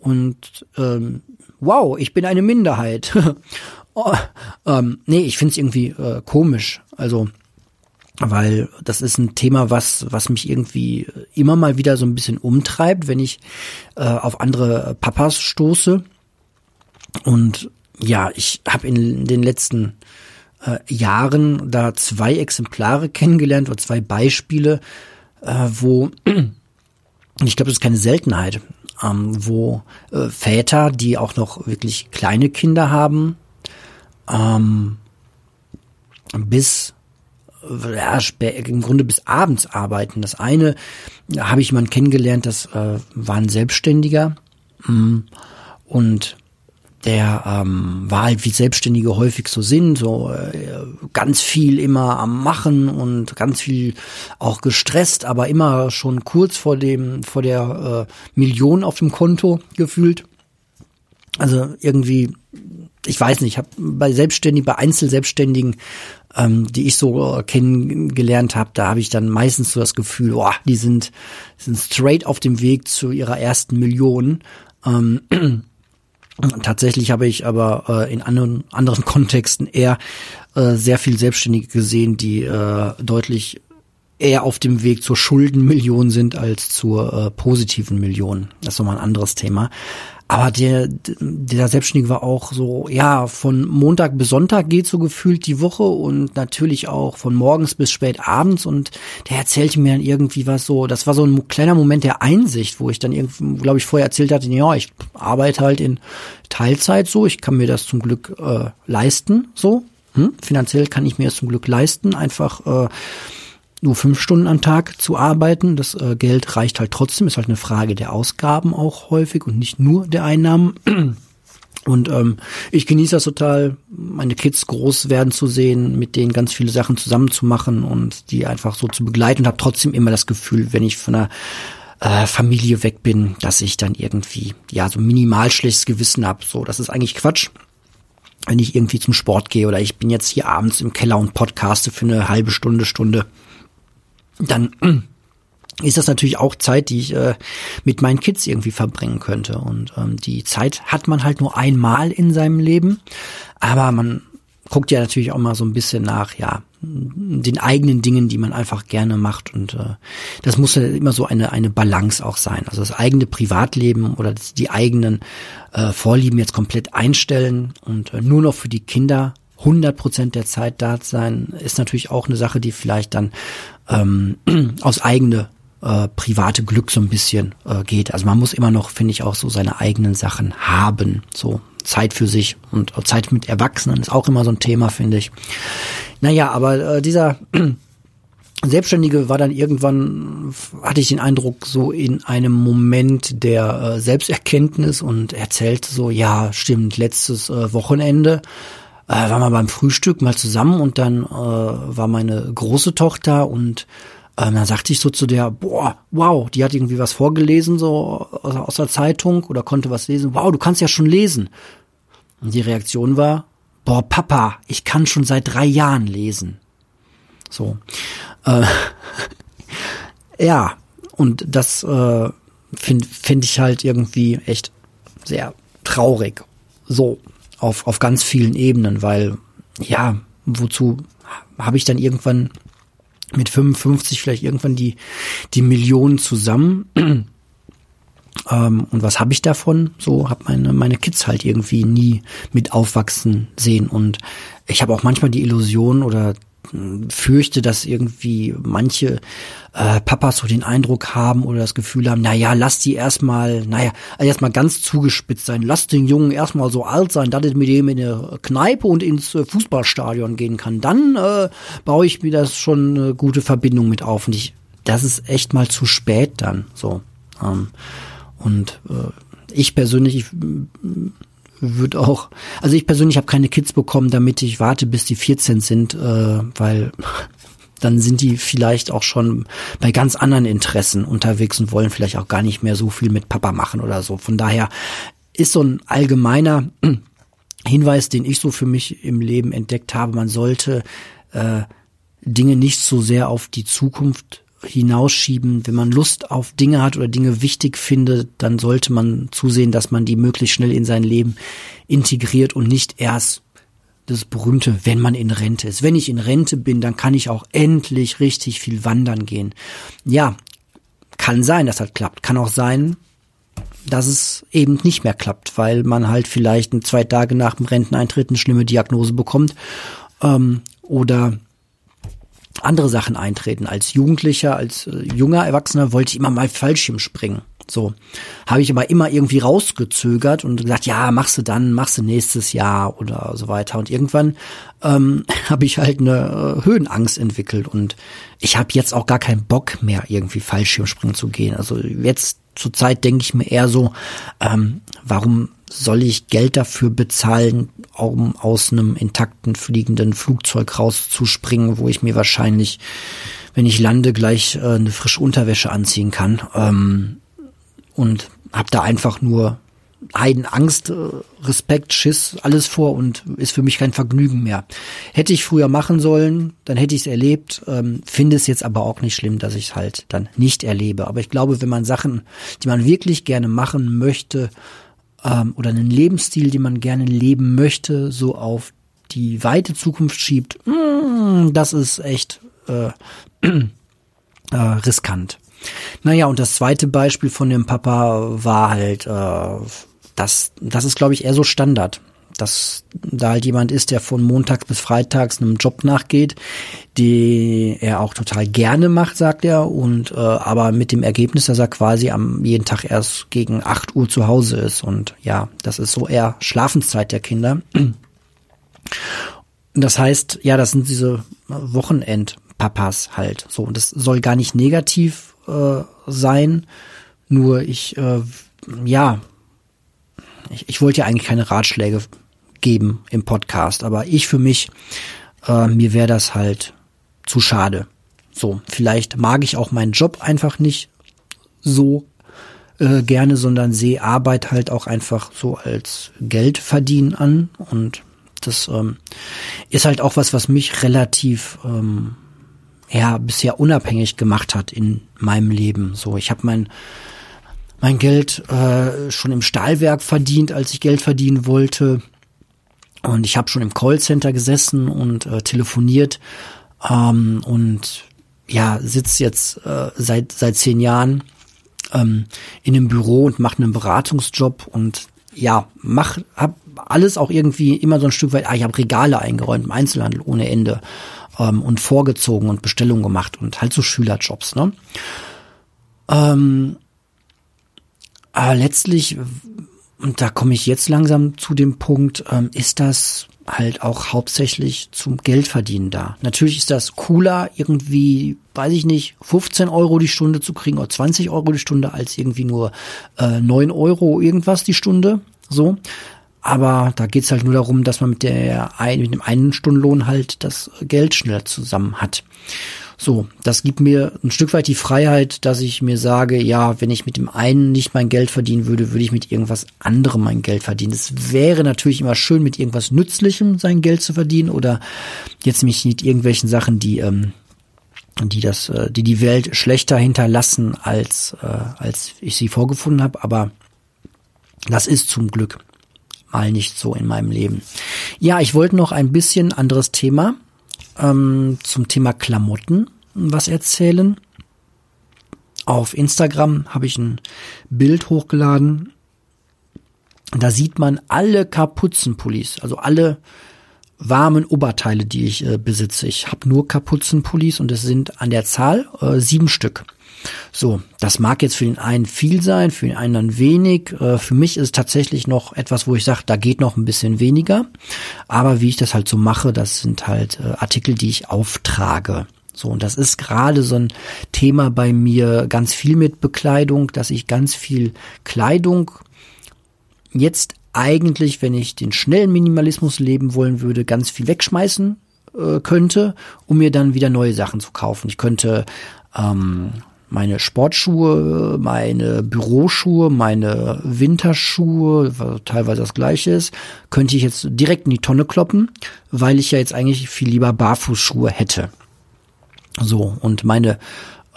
Und ähm, wow, ich bin eine Minderheit. *laughs* oh, ähm, nee, ich finde es irgendwie äh, komisch. Also, weil das ist ein Thema, was, was mich irgendwie immer mal wieder so ein bisschen umtreibt, wenn ich äh, auf andere Papas stoße. Und ja, ich habe in den letzten äh, Jahren da zwei Exemplare kennengelernt oder zwei Beispiele, äh, wo *clears throat* ich glaube, das ist keine Seltenheit, ähm, wo äh, Väter, die auch noch wirklich kleine Kinder haben, ähm, bis ja, im Grunde bis abends arbeiten. Das eine habe ich mal kennengelernt, das äh, war ein Selbstständiger mm, und der ähm, war halt wie Selbstständige häufig so sind, so äh, ganz viel immer am Machen und ganz viel auch gestresst, aber immer schon kurz vor dem vor der äh, Million auf dem Konto gefühlt. Also irgendwie, ich weiß nicht, ich habe bei Selbstständigen, bei Einzelselbstständigen, ähm, die ich so kennengelernt habe, da habe ich dann meistens so das Gefühl, boah, die sind sind straight auf dem Weg zu ihrer ersten Million. Ähm, *clears throat* Tatsächlich habe ich aber äh, in anderen, anderen *laughs* Kontexten eher äh, sehr viel Selbstständige gesehen, die äh, deutlich eher auf dem Weg zur Schuldenmillion sind als zur äh, positiven Million. Das ist nochmal ein anderes Thema. Aber der, der Selbstständige war auch so, ja, von Montag bis Sonntag geht so gefühlt die Woche und natürlich auch von morgens bis spät abends und der erzählte mir dann irgendwie was so, das war so ein kleiner Moment der Einsicht, wo ich dann irgendwie, glaube ich, vorher erzählt hatte, ja, ich arbeite halt in Teilzeit so, ich kann mir das zum Glück äh, leisten, so, hm? finanziell kann ich mir das zum Glück leisten, einfach äh, nur fünf Stunden am Tag zu arbeiten. Das äh, Geld reicht halt trotzdem, ist halt eine Frage der Ausgaben auch häufig und nicht nur der Einnahmen. *clears throat* Und ähm, ich genieße das total, meine Kids groß werden zu sehen, mit denen ganz viele Sachen zusammen zu machen und die einfach so zu begleiten und habe trotzdem immer das Gefühl, wenn ich von einer äh, Familie weg bin, dass ich dann irgendwie ja so minimal schlechtes Gewissen habe. So, das ist eigentlich Quatsch wenn ich irgendwie zum Sport gehe oder ich bin jetzt hier abends im Keller und podcaste für eine halbe Stunde, Stunde dann ist das natürlich auch Zeit, die ich äh, mit meinen Kids irgendwie verbringen könnte. Und ähm, die Zeit hat man halt nur einmal in seinem Leben. Aber man guckt ja natürlich auch mal so ein bisschen nach, ja, den eigenen Dingen, die man einfach gerne macht. Und äh, das muss ja immer so eine, eine Balance auch sein. Also das eigene Privatleben oder die eigenen äh, Vorlieben jetzt komplett einstellen und äh, nur noch für die Kinder 100 Prozent der Zeit da sein, ist natürlich auch eine Sache, die vielleicht dann ähm, *clears throat* aus eigene äh, private Glück so ein bisschen äh, geht. Also man muss immer noch, finde ich, auch so seine eigenen Sachen haben. So Zeit für sich und Zeit mit Erwachsenen ist auch immer so ein Thema, finde ich. Naja, aber äh, dieser *clears throat* Selbstständige war dann irgendwann, hatte ich den Eindruck, so in einem Moment der äh, Selbsterkenntnis und erzählte so, ja, stimmt, letztes äh, Wochenende äh, waren wir beim Frühstück mal zusammen und dann äh, war meine große Tochter und ähm, dann sagte ich so zu der, boah, wow, die hat irgendwie was vorgelesen, so aus, aus der Zeitung oder konnte was lesen. Wow, du kannst ja schon lesen. Und die Reaktion war, boah, Papa, ich kann schon seit drei Jahren lesen. So. Äh, *laughs* ja, und das äh, finde find ich halt irgendwie echt sehr traurig. So auf, auf ganz vielen Ebenen, weil ja, wozu habe ich dann irgendwann mit 55 vielleicht irgendwann die, die Millionen zusammen? *clears throat* ähm, und was habe ich davon? So habe meine, meine Kids halt irgendwie nie mit aufwachsen sehen. Und ich habe auch manchmal die Illusion oder fürchte, dass irgendwie manche äh, Papas so den Eindruck haben oder das Gefühl haben, na ja, lass die erstmal, naja, erstmal ganz zugespitzt sein. Lass den Jungen erstmal so alt sein, dass er mit dem in eine Kneipe und ins äh, Fußballstadion gehen kann. Dann äh, baue ich mir das schon eine gute Verbindung mit auf. Und ich, das ist echt mal zu spät dann so. Ähm, und äh, ich persönlich, ich, wird auch, also ich persönlich habe keine Kids bekommen, damit ich warte, bis die 14 sind, äh, weil dann sind die vielleicht auch schon bei ganz anderen Interessen unterwegs und wollen vielleicht auch gar nicht mehr so viel mit Papa machen oder so. Von daher ist so ein allgemeiner *clears throat* Hinweis, den ich so für mich im Leben entdeckt habe, man sollte äh, Dinge nicht so sehr auf die Zukunft hinausschieben. Wenn man Lust auf Dinge hat oder Dinge wichtig findet, dann sollte man zusehen, dass man die möglichst schnell in sein Leben integriert und nicht erst das berühmte, wenn man in Rente ist. Wenn ich in Rente bin, dann kann ich auch endlich richtig viel wandern gehen. Ja, kann sein, dass das klappt. Kann auch sein, dass es eben nicht mehr klappt, weil man halt vielleicht zwei Tage nach dem Renteneintritt eine schlimme Diagnose bekommt ähm, oder andere Sachen eintreten. Als Jugendlicher, als äh, junger Erwachsener wollte ich immer mal Fallschirm springen. So. Habe ich aber immer irgendwie rausgezögert und gesagt, ja, machst du dann, machst du nächstes Jahr oder so weiter. Und irgendwann ähm, *laughs* habe ich halt eine äh, Höhenangst entwickelt und ich habe jetzt auch gar keinen Bock mehr, irgendwie Fallschirmspringen zu gehen. Also jetzt zur Zeit denke ich mir eher so, ähm, warum soll ich Geld dafür bezahlen, um aus einem intakten fliegenden Flugzeug rauszuspringen, wo ich mir wahrscheinlich, wenn ich lande, gleich äh, eine frische Unterwäsche anziehen kann. Ähm, und habe da einfach nur Heidenangst, äh, Respekt, Schiss, alles vor und ist für mich kein Vergnügen mehr. Hätte ich früher machen sollen, dann hätte ich es erlebt, ähm, finde es jetzt aber auch nicht schlimm, dass ich es halt dann nicht erlebe. Aber ich glaube, wenn man Sachen, die man wirklich gerne machen möchte, ähm, oder einen Lebensstil, den man gerne leben möchte, so auf die weite Zukunft schiebt, mm, das ist echt äh, *clears throat* äh, riskant. Naja, und das zweite Beispiel von dem Papa war halt, äh, das, das ist, glaube ich, eher so Standard dass da halt jemand ist, der von Montags bis Freitags einem Job nachgeht, die er auch total gerne macht, sagt er, und äh, aber mit dem Ergebnis, dass er quasi am jeden Tag erst gegen 8 Uhr zu Hause ist. Und ja, das ist so eher Schlafenszeit der Kinder. Das heißt, ja, das sind diese Wochenendpapas halt so. Und das soll gar nicht negativ äh, sein. Nur ich, äh, ja, ich, ich wollte ja eigentlich keine Ratschläge geben im Podcast, aber ich für mich, äh, mir wäre das halt zu schade. So, vielleicht mag ich auch meinen Job einfach nicht so äh, gerne, sondern sehe Arbeit halt auch einfach so als Geld verdienen an und das ähm, ist halt auch was, was mich relativ ähm, ja bisher unabhängig gemacht hat in meinem Leben. So, ich habe mein mein Geld äh, schon im Stahlwerk verdient, als ich Geld verdienen wollte. Und ich habe schon im Callcenter gesessen und äh, telefoniert ähm, und ja, sitze jetzt äh, seit seit zehn Jahren ähm, in einem Büro und mache einen Beratungsjob und ja, mach hab alles auch irgendwie immer so ein Stück weit, ah, ich habe Regale eingeräumt im Einzelhandel ohne Ende ähm, und vorgezogen und Bestellungen gemacht und halt so Schülerjobs, ne? Ähm, aber letztlich und da komme ich jetzt langsam zu dem Punkt, ähm, ist das halt auch hauptsächlich zum Geldverdienen da. Natürlich ist das cooler, irgendwie, weiß ich nicht, 15 Euro die Stunde zu kriegen oder 20 Euro die Stunde, als irgendwie nur äh, 9 Euro irgendwas die Stunde. So. Aber da geht's halt nur darum, dass man mit der mit dem einen Stundenlohn halt das Geld schneller zusammen hat. So, das gibt mir ein Stück weit die Freiheit, dass ich mir sage, ja, wenn ich mit dem einen nicht mein Geld verdienen würde, würde ich mit irgendwas anderem mein Geld verdienen. Es wäre natürlich immer schön, mit irgendwas Nützlichem sein Geld zu verdienen oder jetzt mich mit irgendwelchen Sachen, die ähm, die das, äh, die die Welt schlechter hinterlassen als äh, als ich sie vorgefunden habe. Aber das ist zum Glück mal nicht so in meinem Leben. Ja, ich wollte noch ein bisschen anderes Thema ähm, zum Thema Klamotten was erzählen. Auf Instagram habe ich ein Bild hochgeladen. Da sieht man alle Kapuzenpullis, also alle warmen Oberteile, die ich äh, besitze. Ich habe nur Kapuzenpullis und es sind an der Zahl äh, sieben Stück. So, das mag jetzt für den einen viel sein, für den anderen wenig. Äh, für mich ist es tatsächlich noch etwas, wo ich sage, da geht noch ein bisschen weniger. Aber wie ich das halt so mache, das sind halt äh, Artikel, die ich auftrage. So, und das ist gerade so ein Thema bei mir ganz viel mit Bekleidung, dass ich ganz viel Kleidung jetzt eigentlich, wenn ich den schnellen Minimalismus leben wollen würde, ganz viel wegschmeißen äh, könnte, um mir dann wieder neue Sachen zu kaufen. Ich könnte ähm, meine Sportschuhe, meine Büroschuhe, meine Winterschuhe, teilweise das gleiche ist, könnte ich jetzt direkt in die Tonne kloppen, weil ich ja jetzt eigentlich viel lieber Barfußschuhe hätte. So, und meine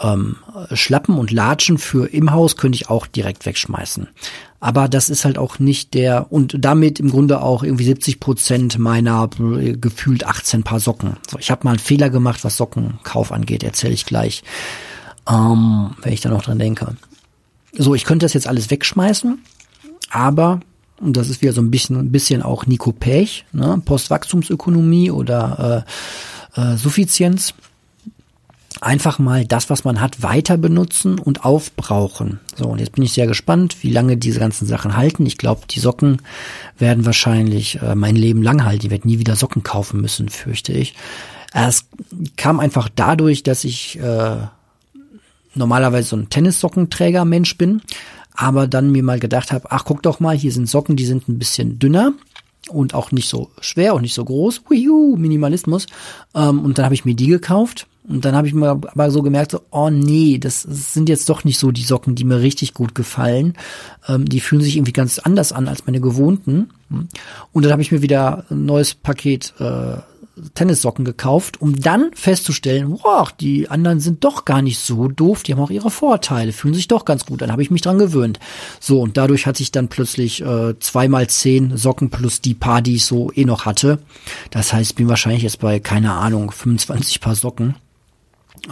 ähm, Schlappen und Latschen für im Haus könnte ich auch direkt wegschmeißen. Aber das ist halt auch nicht der, und damit im Grunde auch irgendwie 70 Prozent meiner äh, gefühlt 18 Paar Socken. So, ich habe mal einen Fehler gemacht, was Sockenkauf angeht, erzähle ich gleich ähm, wenn ich da noch dran denke. So, ich könnte das jetzt alles wegschmeißen, aber, und das ist wieder so ein bisschen, ein bisschen auch Nico Pech, ne, Postwachstumsökonomie oder äh, äh, Suffizienz, einfach mal das, was man hat, weiter benutzen und aufbrauchen. So, und jetzt bin ich sehr gespannt, wie lange diese ganzen Sachen halten. Ich glaube, die Socken werden wahrscheinlich äh, mein Leben lang halten. Ich werde nie wieder Socken kaufen müssen, fürchte ich. Es kam einfach dadurch, dass ich äh, normalerweise so ein Tennissockenträger-Mensch bin, aber dann mir mal gedacht habe, ach guck doch mal, hier sind Socken, die sind ein bisschen dünner und auch nicht so schwer und nicht so groß. Huiu, Minimalismus. Ähm, und dann habe ich mir die gekauft. Und dann habe ich mir aber so gemerkt, so, oh nee, das sind jetzt doch nicht so die Socken, die mir richtig gut gefallen. Ähm, die fühlen sich irgendwie ganz anders an als meine gewohnten. Und dann habe ich mir wieder ein neues Paket äh, Tennissocken gekauft, um dann festzustellen, wow, die anderen sind doch gar nicht so doof, die haben auch ihre Vorteile, fühlen sich doch ganz gut. Dann habe ich mich dran gewöhnt. So, und dadurch hatte ich dann plötzlich äh, zweimal zehn Socken plus die paar, die ich so eh noch hatte. Das heißt, bin wahrscheinlich jetzt bei, keine Ahnung, 25 Paar Socken.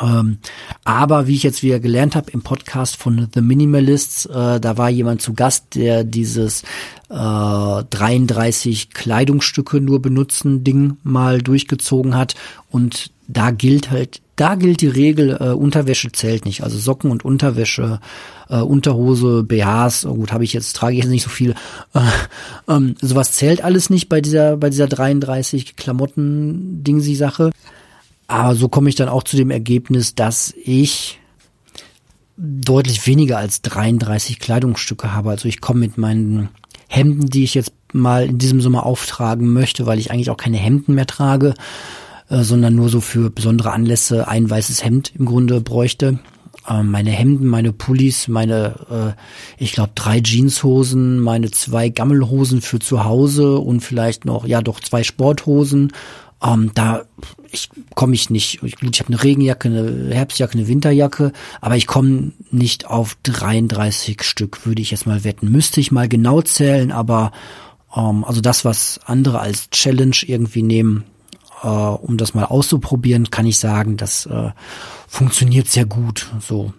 Ähm, aber wie ich jetzt wieder gelernt habe im Podcast von The Minimalists, äh, da war jemand zu Gast, der dieses äh, 33 Kleidungsstücke nur benutzen Ding mal durchgezogen hat und da gilt halt, da gilt die Regel, äh, Unterwäsche zählt nicht. Also Socken und Unterwäsche, äh, Unterhose, BHs, oh gut, habe ich jetzt, trage ich jetzt nicht so viel. Äh, *laughs* ähm, sowas zählt alles nicht bei dieser, bei dieser 33 Klamotten-Dingsi-Sache. Aber so komme ich dann auch zu dem Ergebnis, dass ich deutlich weniger als 33 Kleidungsstücke habe. Also ich komme mit meinen Hemden, die ich jetzt mal in diesem Sommer auftragen möchte, weil ich eigentlich auch keine Hemden mehr trage, äh, sondern nur so für besondere Anlässe ein weißes Hemd im Grunde bräuchte. Äh, meine Hemden, meine Pullis, meine, äh, ich glaube, drei Jeanshosen, meine zwei Gammelhosen für zu Hause und vielleicht noch, ja doch, zwei Sporthosen ähm, da ich komme ich nicht. Ich, ich habe eine Regenjacke, eine Herbstjacke, eine Winterjacke, aber ich komme nicht auf 33 Stück, würde ich jetzt mal wetten. Müsste ich mal genau zählen, aber ähm, also das, was andere als Challenge irgendwie nehmen, äh, um das mal auszuprobieren, kann ich sagen, das äh, funktioniert sehr gut. So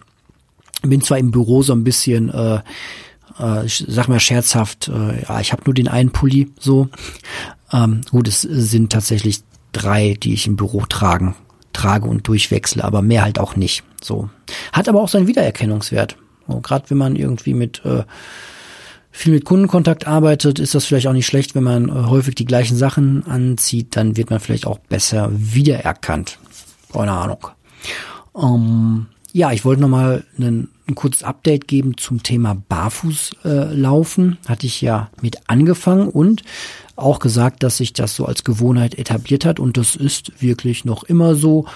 bin zwar im Büro so ein bisschen äh, äh, ich sag mal scherzhaft, äh, ja, ich habe nur den einen Pulli so. Ähm, gut, es sind tatsächlich drei, die ich im Büro tragen, trage und durchwechsle, aber mehr halt auch nicht. So. Hat aber auch seinen Wiedererkennungswert. So, Gerade wenn man irgendwie mit äh, viel mit Kundenkontakt arbeitet, ist das vielleicht auch nicht schlecht, wenn man äh, häufig die gleichen Sachen anzieht, dann wird man vielleicht auch besser wiedererkannt. Keine Ahnung. Ähm, ja, ich wollte nochmal ein, ein kurzes Update geben zum Thema Barfußlaufen. Äh, Hatte ich ja mit angefangen und auch gesagt, dass sich das so als Gewohnheit etabliert hat und das ist wirklich noch immer so.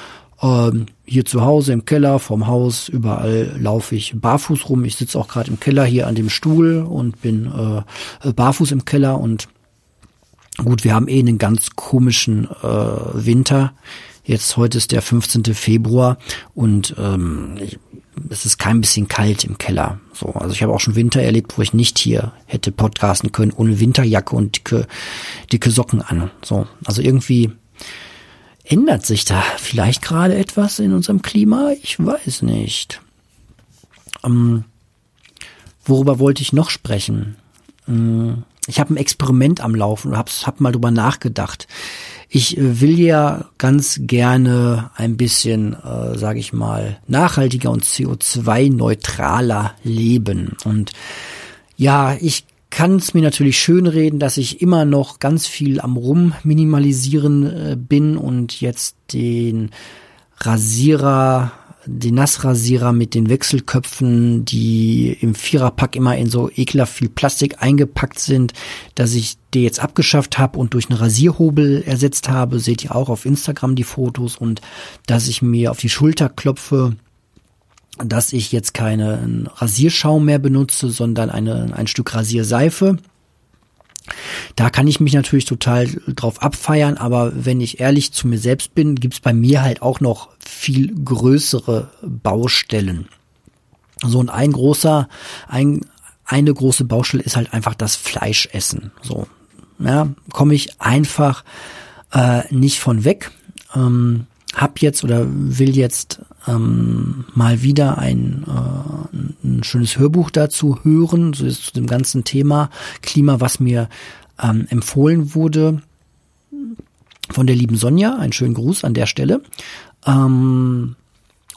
Ähm, hier zu Hause im Keller, vom Haus, überall laufe ich barfuß rum. Ich sitze auch gerade im Keller hier an dem Stuhl und bin äh, barfuß im Keller und gut, wir haben eh einen ganz komischen äh, Winter. Jetzt heute ist der 15. Februar und ähm, ich, es ist kein bisschen kalt im Keller. So, also ich habe auch schon Winter erlebt, wo ich nicht hier hätte podcasten können ohne Winterjacke und dicke dicke Socken an. So, also irgendwie ändert sich da vielleicht gerade etwas in unserem Klima. Ich weiß nicht. Ähm, worüber wollte ich noch sprechen? Ähm, ich habe ein Experiment am Laufen und habe hab mal drüber nachgedacht. Ich will ja ganz gerne ein bisschen, äh, sage ich mal, nachhaltiger und CO2-neutraler leben. Und ja, ich kann es mir natürlich schönreden, dass ich immer noch ganz viel am Rumminimalisieren äh, bin und jetzt den Rasierer den Nassrasierer mit den Wechselköpfen, die im Viererpack immer in so ekelhaft viel Plastik eingepackt sind, dass ich die jetzt abgeschafft habe und durch einen Rasierhobel ersetzt habe. Seht ihr auch auf Instagram die Fotos und dass ich mir auf die Schulter klopfe, dass ich jetzt keinen Rasierschaum mehr benutze, sondern eine, ein Stück Rasierseife da kann ich mich natürlich total drauf abfeiern, aber wenn ich ehrlich zu mir selbst bin, gibt's bei mir halt auch noch viel größere Baustellen. So ein großer, ein, eine große Baustelle ist halt einfach das Fleischessen. So, ja, komme ich einfach äh, nicht von weg. Ähm, hab jetzt oder will jetzt ähm, mal wieder ein, äh, ein schönes Hörbuch dazu hören, so ist zu dem ganzen Thema Klima, was mir ähm, empfohlen wurde von der lieben Sonja. Einen schönen Gruß an der Stelle. Ähm,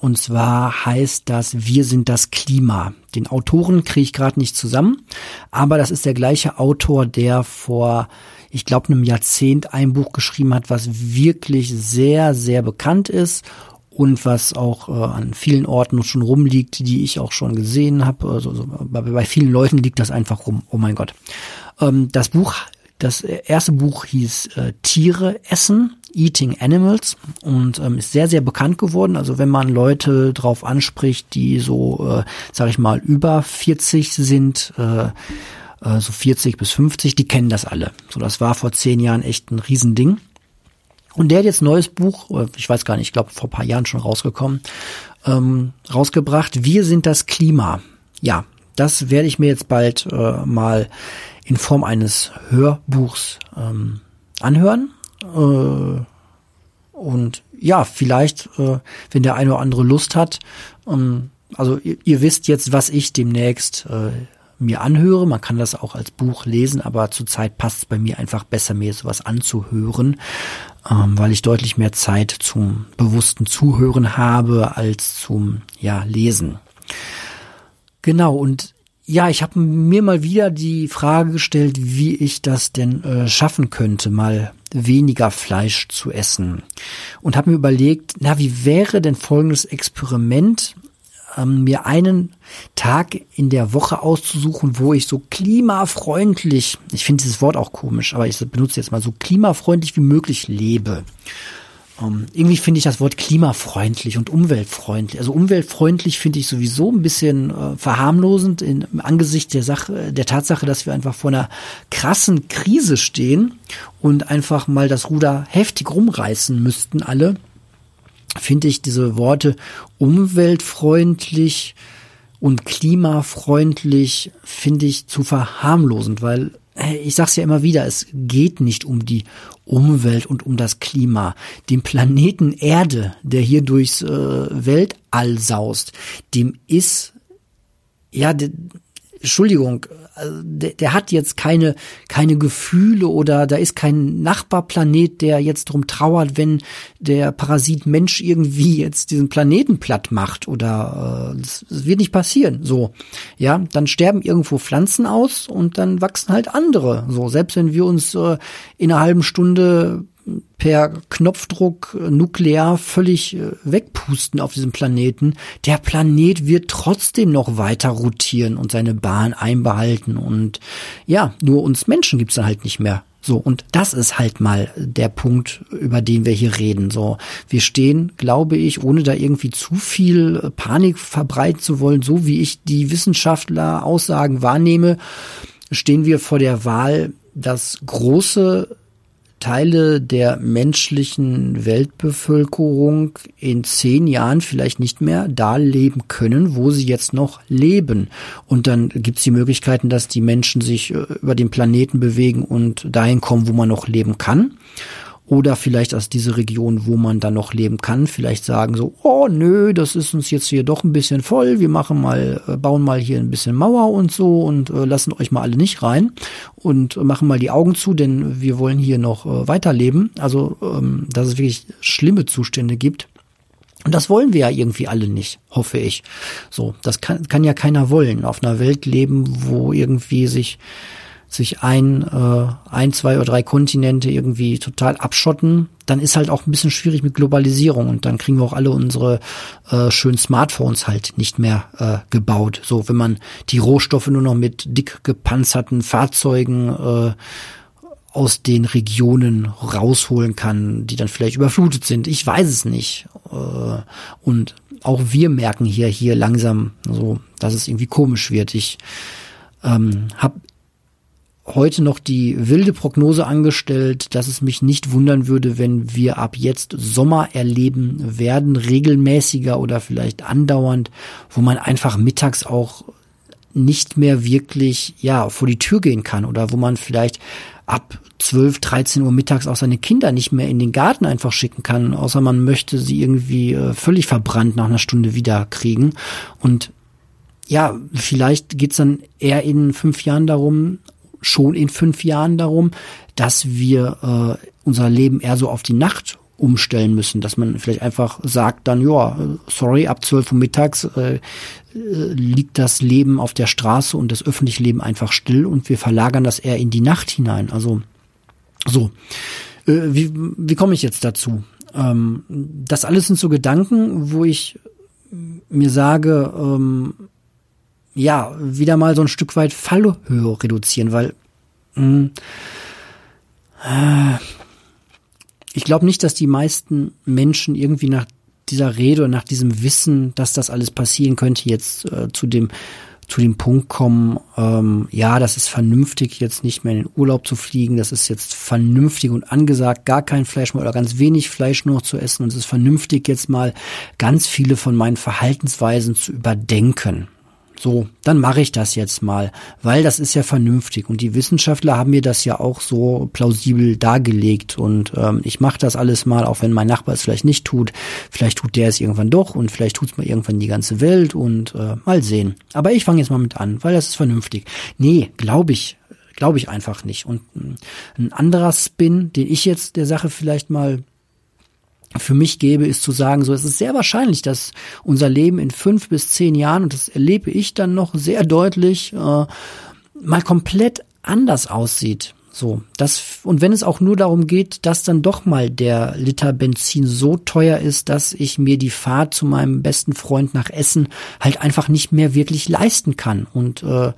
und zwar heißt das Wir sind das Klima. Den Autoren kriege ich gerade nicht zusammen, aber das ist der gleiche Autor, der vor, ich glaube, einem Jahrzehnt ein Buch geschrieben hat, was wirklich sehr, sehr bekannt ist und was auch äh, an vielen Orten schon rumliegt, die ich auch schon gesehen habe. Also, also, bei, bei vielen Leuten liegt das einfach rum. Oh mein Gott. Ähm, das Buch, das erste Buch hieß äh, Tiere essen, Eating Animals und ähm, ist sehr, sehr bekannt geworden. Also wenn man Leute drauf anspricht, die so, äh, sag ich mal, über 40 sind, äh, äh, so 40 bis 50, die kennen das alle. So, das war vor zehn Jahren echt ein Riesending. Und der hat jetzt ein neues Buch, äh, ich weiß gar nicht, ich glaube vor paar Jahren schon rausgekommen, ähm, rausgebracht. Wir sind das Klima. Ja, das werde ich mir jetzt bald äh, mal in Form eines Hörbuchs ähm, anhören. Äh, und ja, vielleicht, äh, wenn der eine oder andere Lust hat, ähm, also ihr, ihr, wisst jetzt, was ich demnächst äh, mir anhöre. Man kann das auch als Buch lesen, aber zurzeit passt es bei mir einfach besser, mir sowas anzuhören, ähm, weil ich deutlich mehr Zeit zum bewussten Zuhören habe als zum ja Lesen. Genau und ja, ich habe mir mal wieder die Frage gestellt, wie ich das denn äh, schaffen könnte, mal weniger Fleisch zu essen. Und habe mir überlegt, na, wie wäre denn folgendes Experiment, ähm, mir einen Tag in der Woche auszusuchen, wo ich so klimafreundlich, ich finde dieses Wort auch komisch, aber ich benutze jetzt mal so klimafreundlich wie möglich lebe. Um, ähm, irgendwie finde ich das Wort klimafreundlich und umweltfreundlich. Also umweltfreundlich finde ich sowieso ein bisschen äh, verharmlosend in, im Angesicht der Sache, der Tatsache, dass wir einfach vor einer krassen Krise stehen und einfach mal das Ruder heftig rumreißen müssten alle. Finde ich diese Worte umweltfreundlich und klimafreundlich finde ich zu verharmlosend, weil ich sag's ja immer wieder, es geht nicht um die Umwelt und um das Klima. Den Planeten Erde, der hier durchs äh, Weltall saust, dem ist ja, Entschuldigung, also der, der hat jetzt keine, keine Gefühle oder da ist kein Nachbarplanet, der jetzt drum trauert, wenn der Parasit Mensch irgendwie jetzt diesen Planeten platt macht oder äh, das, das wird nicht passieren. So, ja, dann sterben irgendwo Pflanzen aus und dann wachsen halt andere. So, selbst wenn wir uns äh, in einer halben Stunde per Knopfdruck nuklear völlig äh, wegpusten auf diesem Planeten. Der Planet wird trotzdem noch weiter rotieren und seine Bahn einbehalten. Und ja, nur uns Menschen gibt's dann halt nicht mehr. So, und das ist halt mal der Punkt, über den wir hier reden. So, wir stehen, glaube ich, ohne da irgendwie zu viel Panik verbreiten zu wollen, so wie ich die Wissenschaftler Aussagen wahrnehme, stehen wir vor der Wahl, das große Teile der menschlichen Weltbevölkerung in zehn Jahren vielleicht nicht mehr da leben können, wo sie jetzt noch leben. Und dann gibt es die Möglichkeiten, dass die Menschen sich äh, über den Planeten bewegen und dahin kommen, wo man noch leben kann oder vielleicht aus dieser Region, wo man dann noch leben kann, vielleicht sagen so, oh nö, das ist uns jetzt hier doch ein bisschen voll, wir machen mal, äh, bauen mal hier ein bisschen Mauer und so und äh, lassen euch mal alle nicht rein und machen mal die Augen zu, denn wir wollen hier noch äh, weiterleben. Also, ähm, dass es wirklich schlimme Zustände gibt. Und das wollen wir ja irgendwie alle nicht, hoffe ich. So, das kann, kann ja keiner wollen. Auf einer Welt leben, wo irgendwie sich sich ein, äh, ein, zwei oder drei Kontinente irgendwie total abschotten, dann ist halt auch ein bisschen schwierig mit Globalisierung und dann kriegen wir auch alle unsere äh, schönen Smartphones halt nicht mehr äh, gebaut. So, wenn man die Rohstoffe nur noch mit dick gepanzerten Fahrzeugen äh, aus den Regionen rausholen kann, die dann vielleicht überflutet sind. Ich weiß es nicht. Äh, und auch wir merken hier hier langsam so, dass es irgendwie komisch wird. Ich ähm, habe heute noch die wilde Prognose angestellt, dass es mich nicht wundern würde, wenn wir ab jetzt Sommer erleben werden, regelmäßiger oder vielleicht andauernd, wo man einfach mittags auch nicht mehr wirklich, ja, vor die Tür gehen kann oder wo man vielleicht ab 12, 13 Uhr mittags auch seine Kinder nicht mehr in den Garten einfach schicken kann, außer man möchte sie irgendwie äh, völlig verbrannt nach einer Stunde wieder kriegen. Und ja, vielleicht geht's dann eher in fünf Jahren darum, schon in fünf Jahren darum, dass wir äh, unser Leben eher so auf die Nacht umstellen müssen, dass man vielleicht einfach sagt dann, ja, sorry, ab 12 Uhr mittags äh, äh, liegt das Leben auf der Straße und das öffentliche Leben einfach still und wir verlagern das eher in die Nacht hinein. Also so, äh, wie, wie komme ich jetzt dazu? Ähm, das alles sind so Gedanken, wo ich mir sage, ähm, ja, wieder mal so ein Stück weit Fallhöhe reduzieren, weil mh, hm, äh, ich glaube nicht, dass die meisten Menschen irgendwie nach dieser Rede und nach diesem Wissen, dass das alles passieren könnte, jetzt äh, zu dem zu dem Punkt kommen, ähm, ja, das ist vernünftig, jetzt nicht mehr in den Urlaub zu fliegen, das ist jetzt vernünftig und angesagt, gar kein Fleisch mehr oder ganz wenig Fleisch nur noch zu essen und es ist vernünftig, jetzt mal ganz viele von meinen Verhaltensweisen zu überdenken. So, dann mache ich das jetzt mal, weil das ist ja vernünftig und die Wissenschaftler haben mir das ja auch so plausibel dargelegt und ähm, ich mache das alles mal, auch wenn mein Nachbar es vielleicht nicht tut. Vielleicht tut der es irgendwann doch und vielleicht tut es mal irgendwann die ganze Welt und äh, mal sehen. Aber ich fange jetzt mal mit an, weil das ist vernünftig. Nee, glaube ich, glaube ich einfach nicht. Und äh, ein anderer Spin, den ich jetzt der Sache vielleicht mal für mich gebe, ist zu sagen, so es ist sehr wahrscheinlich, dass unser Leben in fünf bis zehn Jahren, und das erlebe ich dann noch sehr deutlich, äh, mal komplett anders aussieht. So, das, und wenn es auch nur darum geht, dass dann doch mal der Liter Benzin so teuer ist, dass ich mir die Fahrt zu meinem besten Freund nach Essen halt einfach nicht mehr wirklich leisten kann und äh,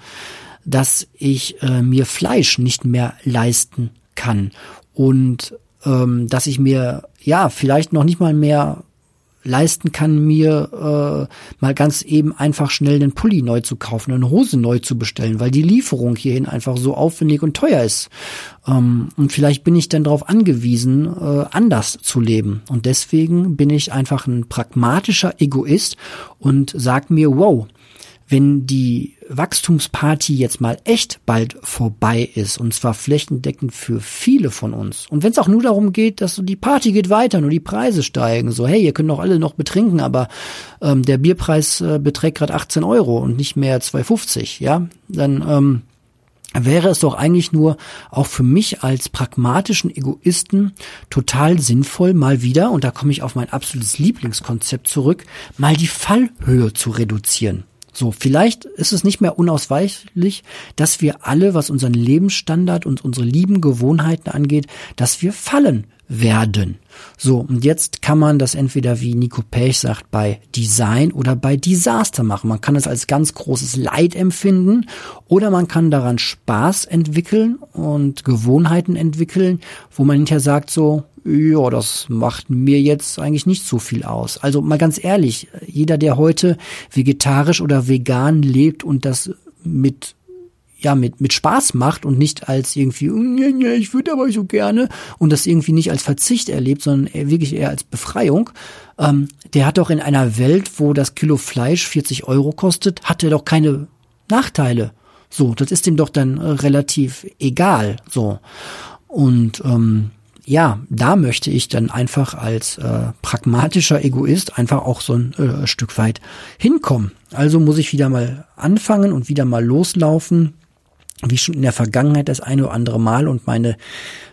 dass ich äh, mir Fleisch nicht mehr leisten kann und ähm, dass ich mir ja vielleicht noch nicht mal mehr leisten kann, mir äh, mal ganz eben einfach schnell einen Pulli neu zu kaufen, eine Hose neu zu bestellen, weil die Lieferung hierhin einfach so aufwendig und teuer ist. Ähm, und vielleicht bin ich dann darauf angewiesen, äh, anders zu leben. Und deswegen bin ich einfach ein pragmatischer Egoist und sag mir, wow, wenn die Wachstumsparty jetzt mal echt bald vorbei ist, und zwar flächendeckend für viele von uns, und wenn es auch nur darum geht, dass die Party geht weiter, nur die Preise steigen, so hey, ihr könnt doch alle noch betrinken, aber ähm, der Bierpreis äh, beträgt gerade 18 Euro und nicht mehr 2,50, ja, dann ähm, wäre es doch eigentlich nur auch für mich als pragmatischen Egoisten total sinnvoll, mal wieder, und da komme ich auf mein absolutes Lieblingskonzept zurück, mal die Fallhöhe zu reduzieren. So, vielleicht ist es nicht mehr unausweichlich, dass wir alle, was unseren Lebensstandard und unsere lieben Gewohnheiten angeht, dass wir fallen werden. So, und jetzt kann man das entweder, wie Nico Pech sagt, bei Design oder bei Disaster machen. Man kann es als ganz großes Leid empfinden oder man kann daran Spaß entwickeln und Gewohnheiten entwickeln, wo man hinterher sagt so, ja, das macht mir jetzt eigentlich nicht so viel aus. Also mal ganz ehrlich, jeder, der heute vegetarisch oder vegan lebt und das mit ja mit mit Spaß macht und nicht als irgendwie ich würde aber so gerne und das irgendwie nicht als Verzicht erlebt, sondern wirklich eher als Befreiung. Ähm, der hat doch in einer Welt, wo das Kilo Fleisch 40 Euro kostet, hat er doch keine Nachteile. So, das ist ihm doch dann äh, relativ egal. So und ähm, ja, da möchte ich dann einfach als äh, pragmatischer Egoist einfach auch so ein äh, Stück weit hinkommen. Also muss ich wieder mal anfangen und wieder mal loslaufen, wie schon in der Vergangenheit das eine oder andere Mal und meine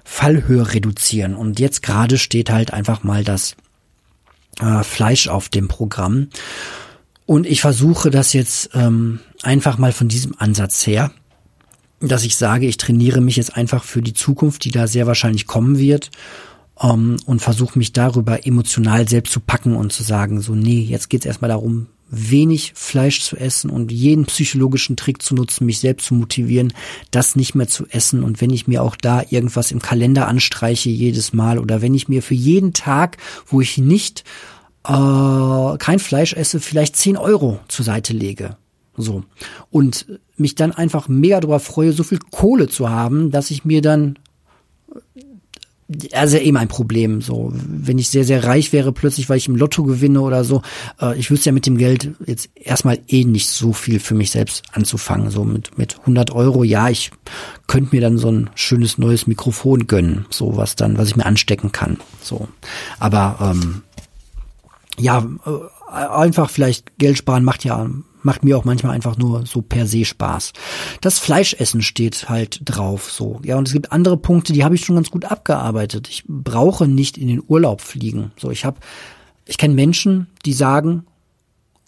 Fallhöhe reduzieren. Und jetzt gerade steht halt einfach mal das äh, Fleisch auf dem Programm. Und ich versuche das jetzt ähm, einfach mal von diesem Ansatz her dass ich sage, ich trainiere mich jetzt einfach für die Zukunft, die da sehr wahrscheinlich kommen wird ähm, und versuche mich darüber emotional selbst zu packen und zu sagen, so nee, jetzt geht's erstmal darum, wenig Fleisch zu essen und jeden psychologischen Trick zu nutzen, mich selbst zu motivieren, das nicht mehr zu essen. Und wenn ich mir auch da irgendwas im Kalender anstreiche jedes Mal oder wenn ich mir für jeden Tag, wo ich nicht äh, kein Fleisch esse, vielleicht 10 Euro zur Seite lege. So. Und mich dann einfach mega darüber freue, so viel Kohle zu haben, dass ich mir dann also eh mein Problem. So, wenn ich sehr, sehr reich wäre, plötzlich, weil ich im Lotto gewinne oder so, äh, ich wüsste ja mit dem Geld jetzt erstmal eh nicht so viel für mich selbst anzufangen. So mit, mit 100 Euro, ja, ich könnte mir dann so ein schönes neues Mikrofon gönnen, so was dann, was ich mir anstecken kann. So, aber ähm, ja, äh, einfach vielleicht Geld sparen macht ja macht mir auch manchmal einfach nur so per se Spaß. Das Fleischessen steht halt drauf so. Ja, und es gibt andere Punkte, die habe ich schon ganz gut abgearbeitet. Ich brauche nicht in den Urlaub fliegen. So, ich habe ich kenne Menschen, die sagen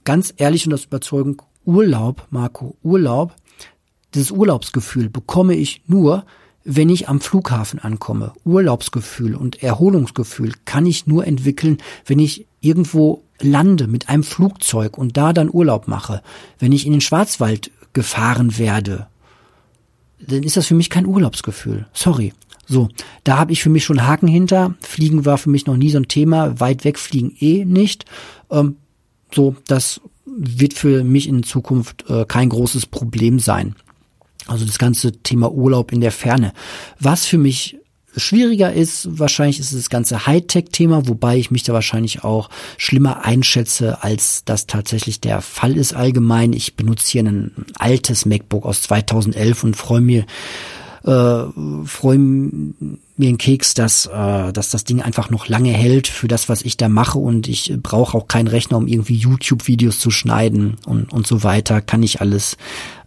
ganz ehrlich und das Überzeugung Urlaub, Marco, Urlaub, dieses Urlaubsgefühl bekomme ich nur, wenn ich am Flughafen ankomme. Urlaubsgefühl und Erholungsgefühl kann ich nur entwickeln, wenn ich irgendwo lande mit einem Flugzeug und da dann Urlaub mache, wenn ich in den Schwarzwald gefahren werde, dann ist das für mich kein Urlaubsgefühl. Sorry. So, da habe ich für mich schon Haken hinter. Fliegen war für mich noch nie so ein Thema. Weit weg fliegen eh nicht. Ähm, so, das wird für mich in Zukunft äh, kein großes Problem sein. Also das ganze Thema Urlaub in der Ferne. Was für mich schwieriger ist, wahrscheinlich ist das ganze Hightech-Thema, wobei ich mich da wahrscheinlich auch schlimmer einschätze, als das tatsächlich der Fall ist allgemein. Ich benutze hier ein altes MacBook aus 2011 und freue mir äh, freue mir einen Keks, dass, äh, dass das Ding einfach noch lange hält für das, was ich da mache und ich brauche auch keinen Rechner, um irgendwie YouTube-Videos zu schneiden und, und so weiter. Kann ich alles.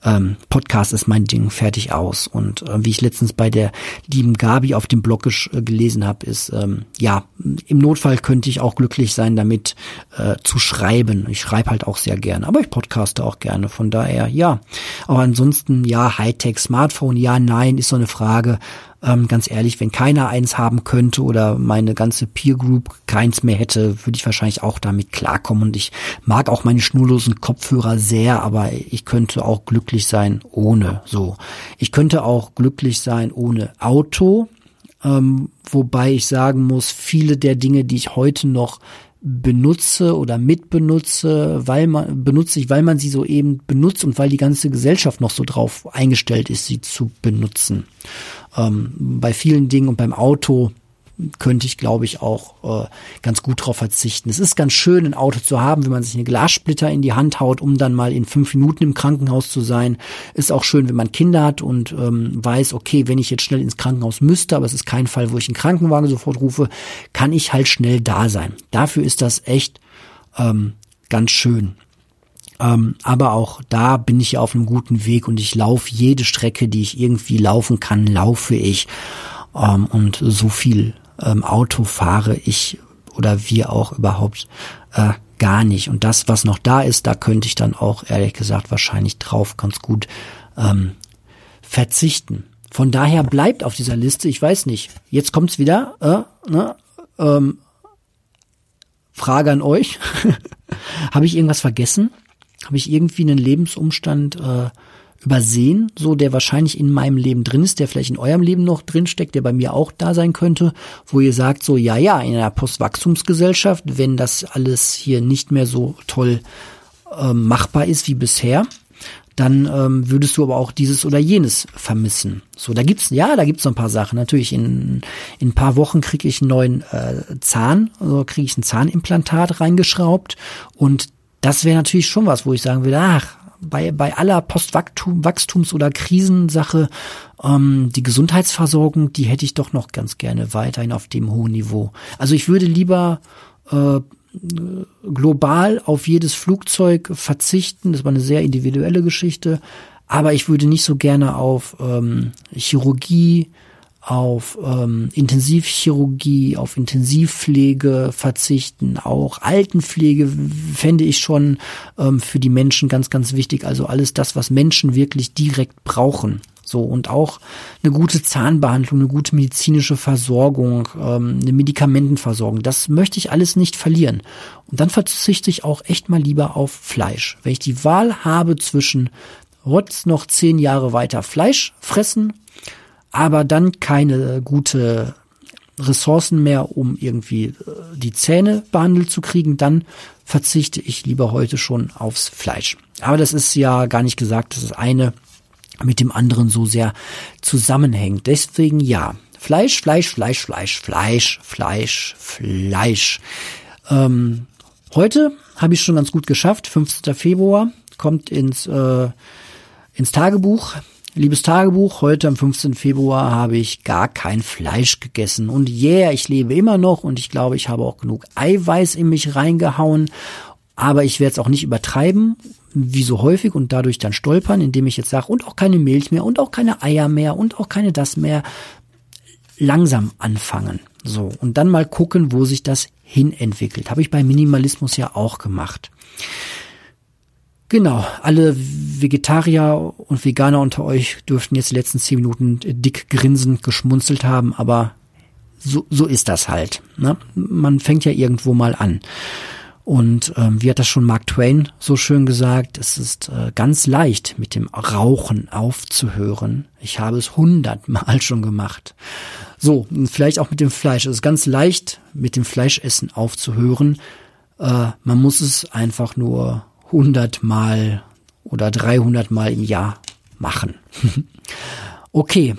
Ähm, Podcast ist mein Ding, fertig aus. Und äh, wie ich letztens bei der lieben Gabi auf dem Blog äh, gelesen habe, ist, ähm, ja, im Notfall könnte ich auch glücklich sein, damit äh, zu schreiben. Ich schreibe halt auch sehr gerne, aber ich podcaste auch gerne. Von daher, ja. Aber ansonsten, ja, Hightech, Smartphone, ja, nein, ist so eine Frage. Ähm, ganz ehrlich, wenn keiner eins haben könnte oder meine ganze Peer Group keins mehr hätte, würde ich wahrscheinlich auch damit klarkommen. Und ich mag auch meine schnurlosen Kopfhörer sehr, aber ich könnte auch glücklich sein ohne so. Ich könnte auch glücklich sein ohne Auto. Ähm, wobei ich sagen muss, viele der Dinge, die ich heute noch benutze oder mitbenutze, weil man benutze ich, weil man sie so eben benutzt und weil die ganze Gesellschaft noch so drauf eingestellt ist, sie zu benutzen. Ähm, bei vielen Dingen und beim Auto könnte ich, glaube ich, auch äh, ganz gut drauf verzichten. Es ist ganz schön, ein Auto zu haben, wenn man sich eine Glassplitter in die Hand haut, um dann mal in fünf Minuten im Krankenhaus zu sein. Ist auch schön, wenn man Kinder hat und ähm, weiß, okay, wenn ich jetzt schnell ins Krankenhaus müsste, aber es ist kein Fall, wo ich einen Krankenwagen sofort rufe, kann ich halt schnell da sein. Dafür ist das echt ähm, ganz schön. Ähm, aber auch da bin ich auf einem guten Weg und ich laufe jede Strecke, die ich irgendwie laufen kann, laufe ich. Ähm, und so viel ähm, Auto fahre ich oder wir auch überhaupt äh, gar nicht. Und das, was noch da ist, da könnte ich dann auch ehrlich gesagt wahrscheinlich drauf ganz gut ähm, verzichten. Von daher bleibt auf dieser Liste, ich weiß nicht, jetzt kommt's wieder, äh, ne, ähm, Frage an euch. *laughs* Habe ich irgendwas vergessen? Habe ich irgendwie einen Lebensumstand äh, übersehen, so der wahrscheinlich in meinem Leben drin ist, der vielleicht in eurem Leben noch drin steckt, der bei mir auch da sein könnte, wo ihr sagt so, ja, ja, in einer Postwachstumsgesellschaft, wenn das alles hier nicht mehr so toll ähm, machbar ist wie bisher, dann ähm, würdest du aber auch dieses oder jenes vermissen. So, da gibt's ja, da gibt's so ein paar Sachen. Natürlich in in ein paar Wochen kriege ich einen neuen äh, Zahn, also kriege ich ein Zahnimplantat reingeschraubt und das wäre natürlich schon was, wo ich sagen würde, ach, bei, bei aller Postwachstums- oder Krisensache, ähm, die Gesundheitsversorgung, die hätte ich doch noch ganz gerne weiterhin auf dem hohen Niveau. Also ich würde lieber äh, global auf jedes Flugzeug verzichten. Das war eine sehr individuelle Geschichte. Aber ich würde nicht so gerne auf ähm, Chirurgie, auf ähm, Intensivchirurgie, auf Intensivpflege verzichten. Auch Altenpflege fände ich schon ähm, für die Menschen ganz, ganz wichtig. Also alles das, was Menschen wirklich direkt brauchen. So, und auch eine gute Zahnbehandlung, eine gute medizinische Versorgung, ähm, eine Medikamentenversorgung. Das möchte ich alles nicht verlieren. Und dann verzichte ich auch echt mal lieber auf Fleisch. Wenn ich die Wahl habe zwischen Rotz noch zehn Jahre weiter Fleisch fressen aber dann keine gute Ressourcen mehr, um irgendwie äh, die Zähne behandelt zu kriegen, dann verzichte ich lieber heute schon aufs Fleisch. Aber das ist ja gar nicht gesagt, dass das eine mit dem anderen so sehr zusammenhängt. Deswegen ja, Fleisch, Fleisch, Fleisch, Fleisch, Fleisch, Fleisch, Fleisch. Ähm, heute habe ich schon ganz gut geschafft. 15. Februar kommt ins, äh, ins Tagebuch. Liebes Tagebuch, heute am 15. Februar habe ich gar kein Fleisch gegessen. Und yeah, ich lebe immer noch und ich glaube, ich habe auch genug Eiweiß in mich reingehauen. Aber ich werde es auch nicht übertreiben, wie so häufig und dadurch dann stolpern, indem ich jetzt sage, und auch keine Milch mehr und auch keine Eier mehr und auch keine das mehr. Langsam anfangen. So. Und dann mal gucken, wo sich das hin entwickelt. Habe ich bei Minimalismus ja auch gemacht. Genau, alle Vegetarier und Veganer unter euch dürften jetzt die letzten zehn Minuten dick grinsend geschmunzelt haben, aber so, so ist das halt. Ne? Man fängt ja irgendwo mal an. Und ähm, wie hat das schon Mark Twain so schön gesagt, es ist äh, ganz leicht, mit dem Rauchen aufzuhören. Ich habe es hundertmal schon gemacht. So, vielleicht auch mit dem Fleisch. Es ist ganz leicht, mit dem Fleischessen aufzuhören. Äh, man muss es einfach nur 100 Mal oder 300 Mal im Jahr machen. *laughs* okay.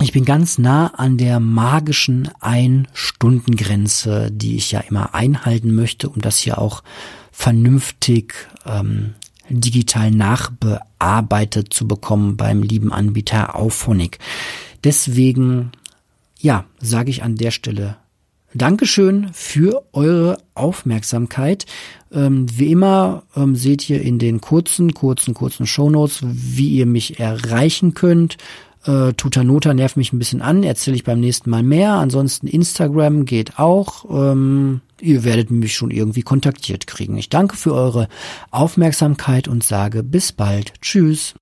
Ich bin ganz nah an der magischen Ein-Stunden-Grenze, die ich ja immer einhalten möchte, um das hier auch vernünftig ähm, digital nachbearbeitet zu bekommen beim lieben Anbieter Auphonic. Deswegen, ja, sage ich an der Stelle Dankeschön für eure Aufmerksamkeit. Ähm, wie immer ähm, seht ihr in den kurzen, kurzen, kurzen Shownotes, wie ihr mich erreichen könnt. Äh, Tutanota nervt mich ein bisschen an, erzähle ich beim nächsten Mal mehr. Ansonsten Instagram geht auch. Ähm, ihr werdet mich schon irgendwie kontaktiert kriegen. Ich danke für eure Aufmerksamkeit und sage bis bald. Tschüss.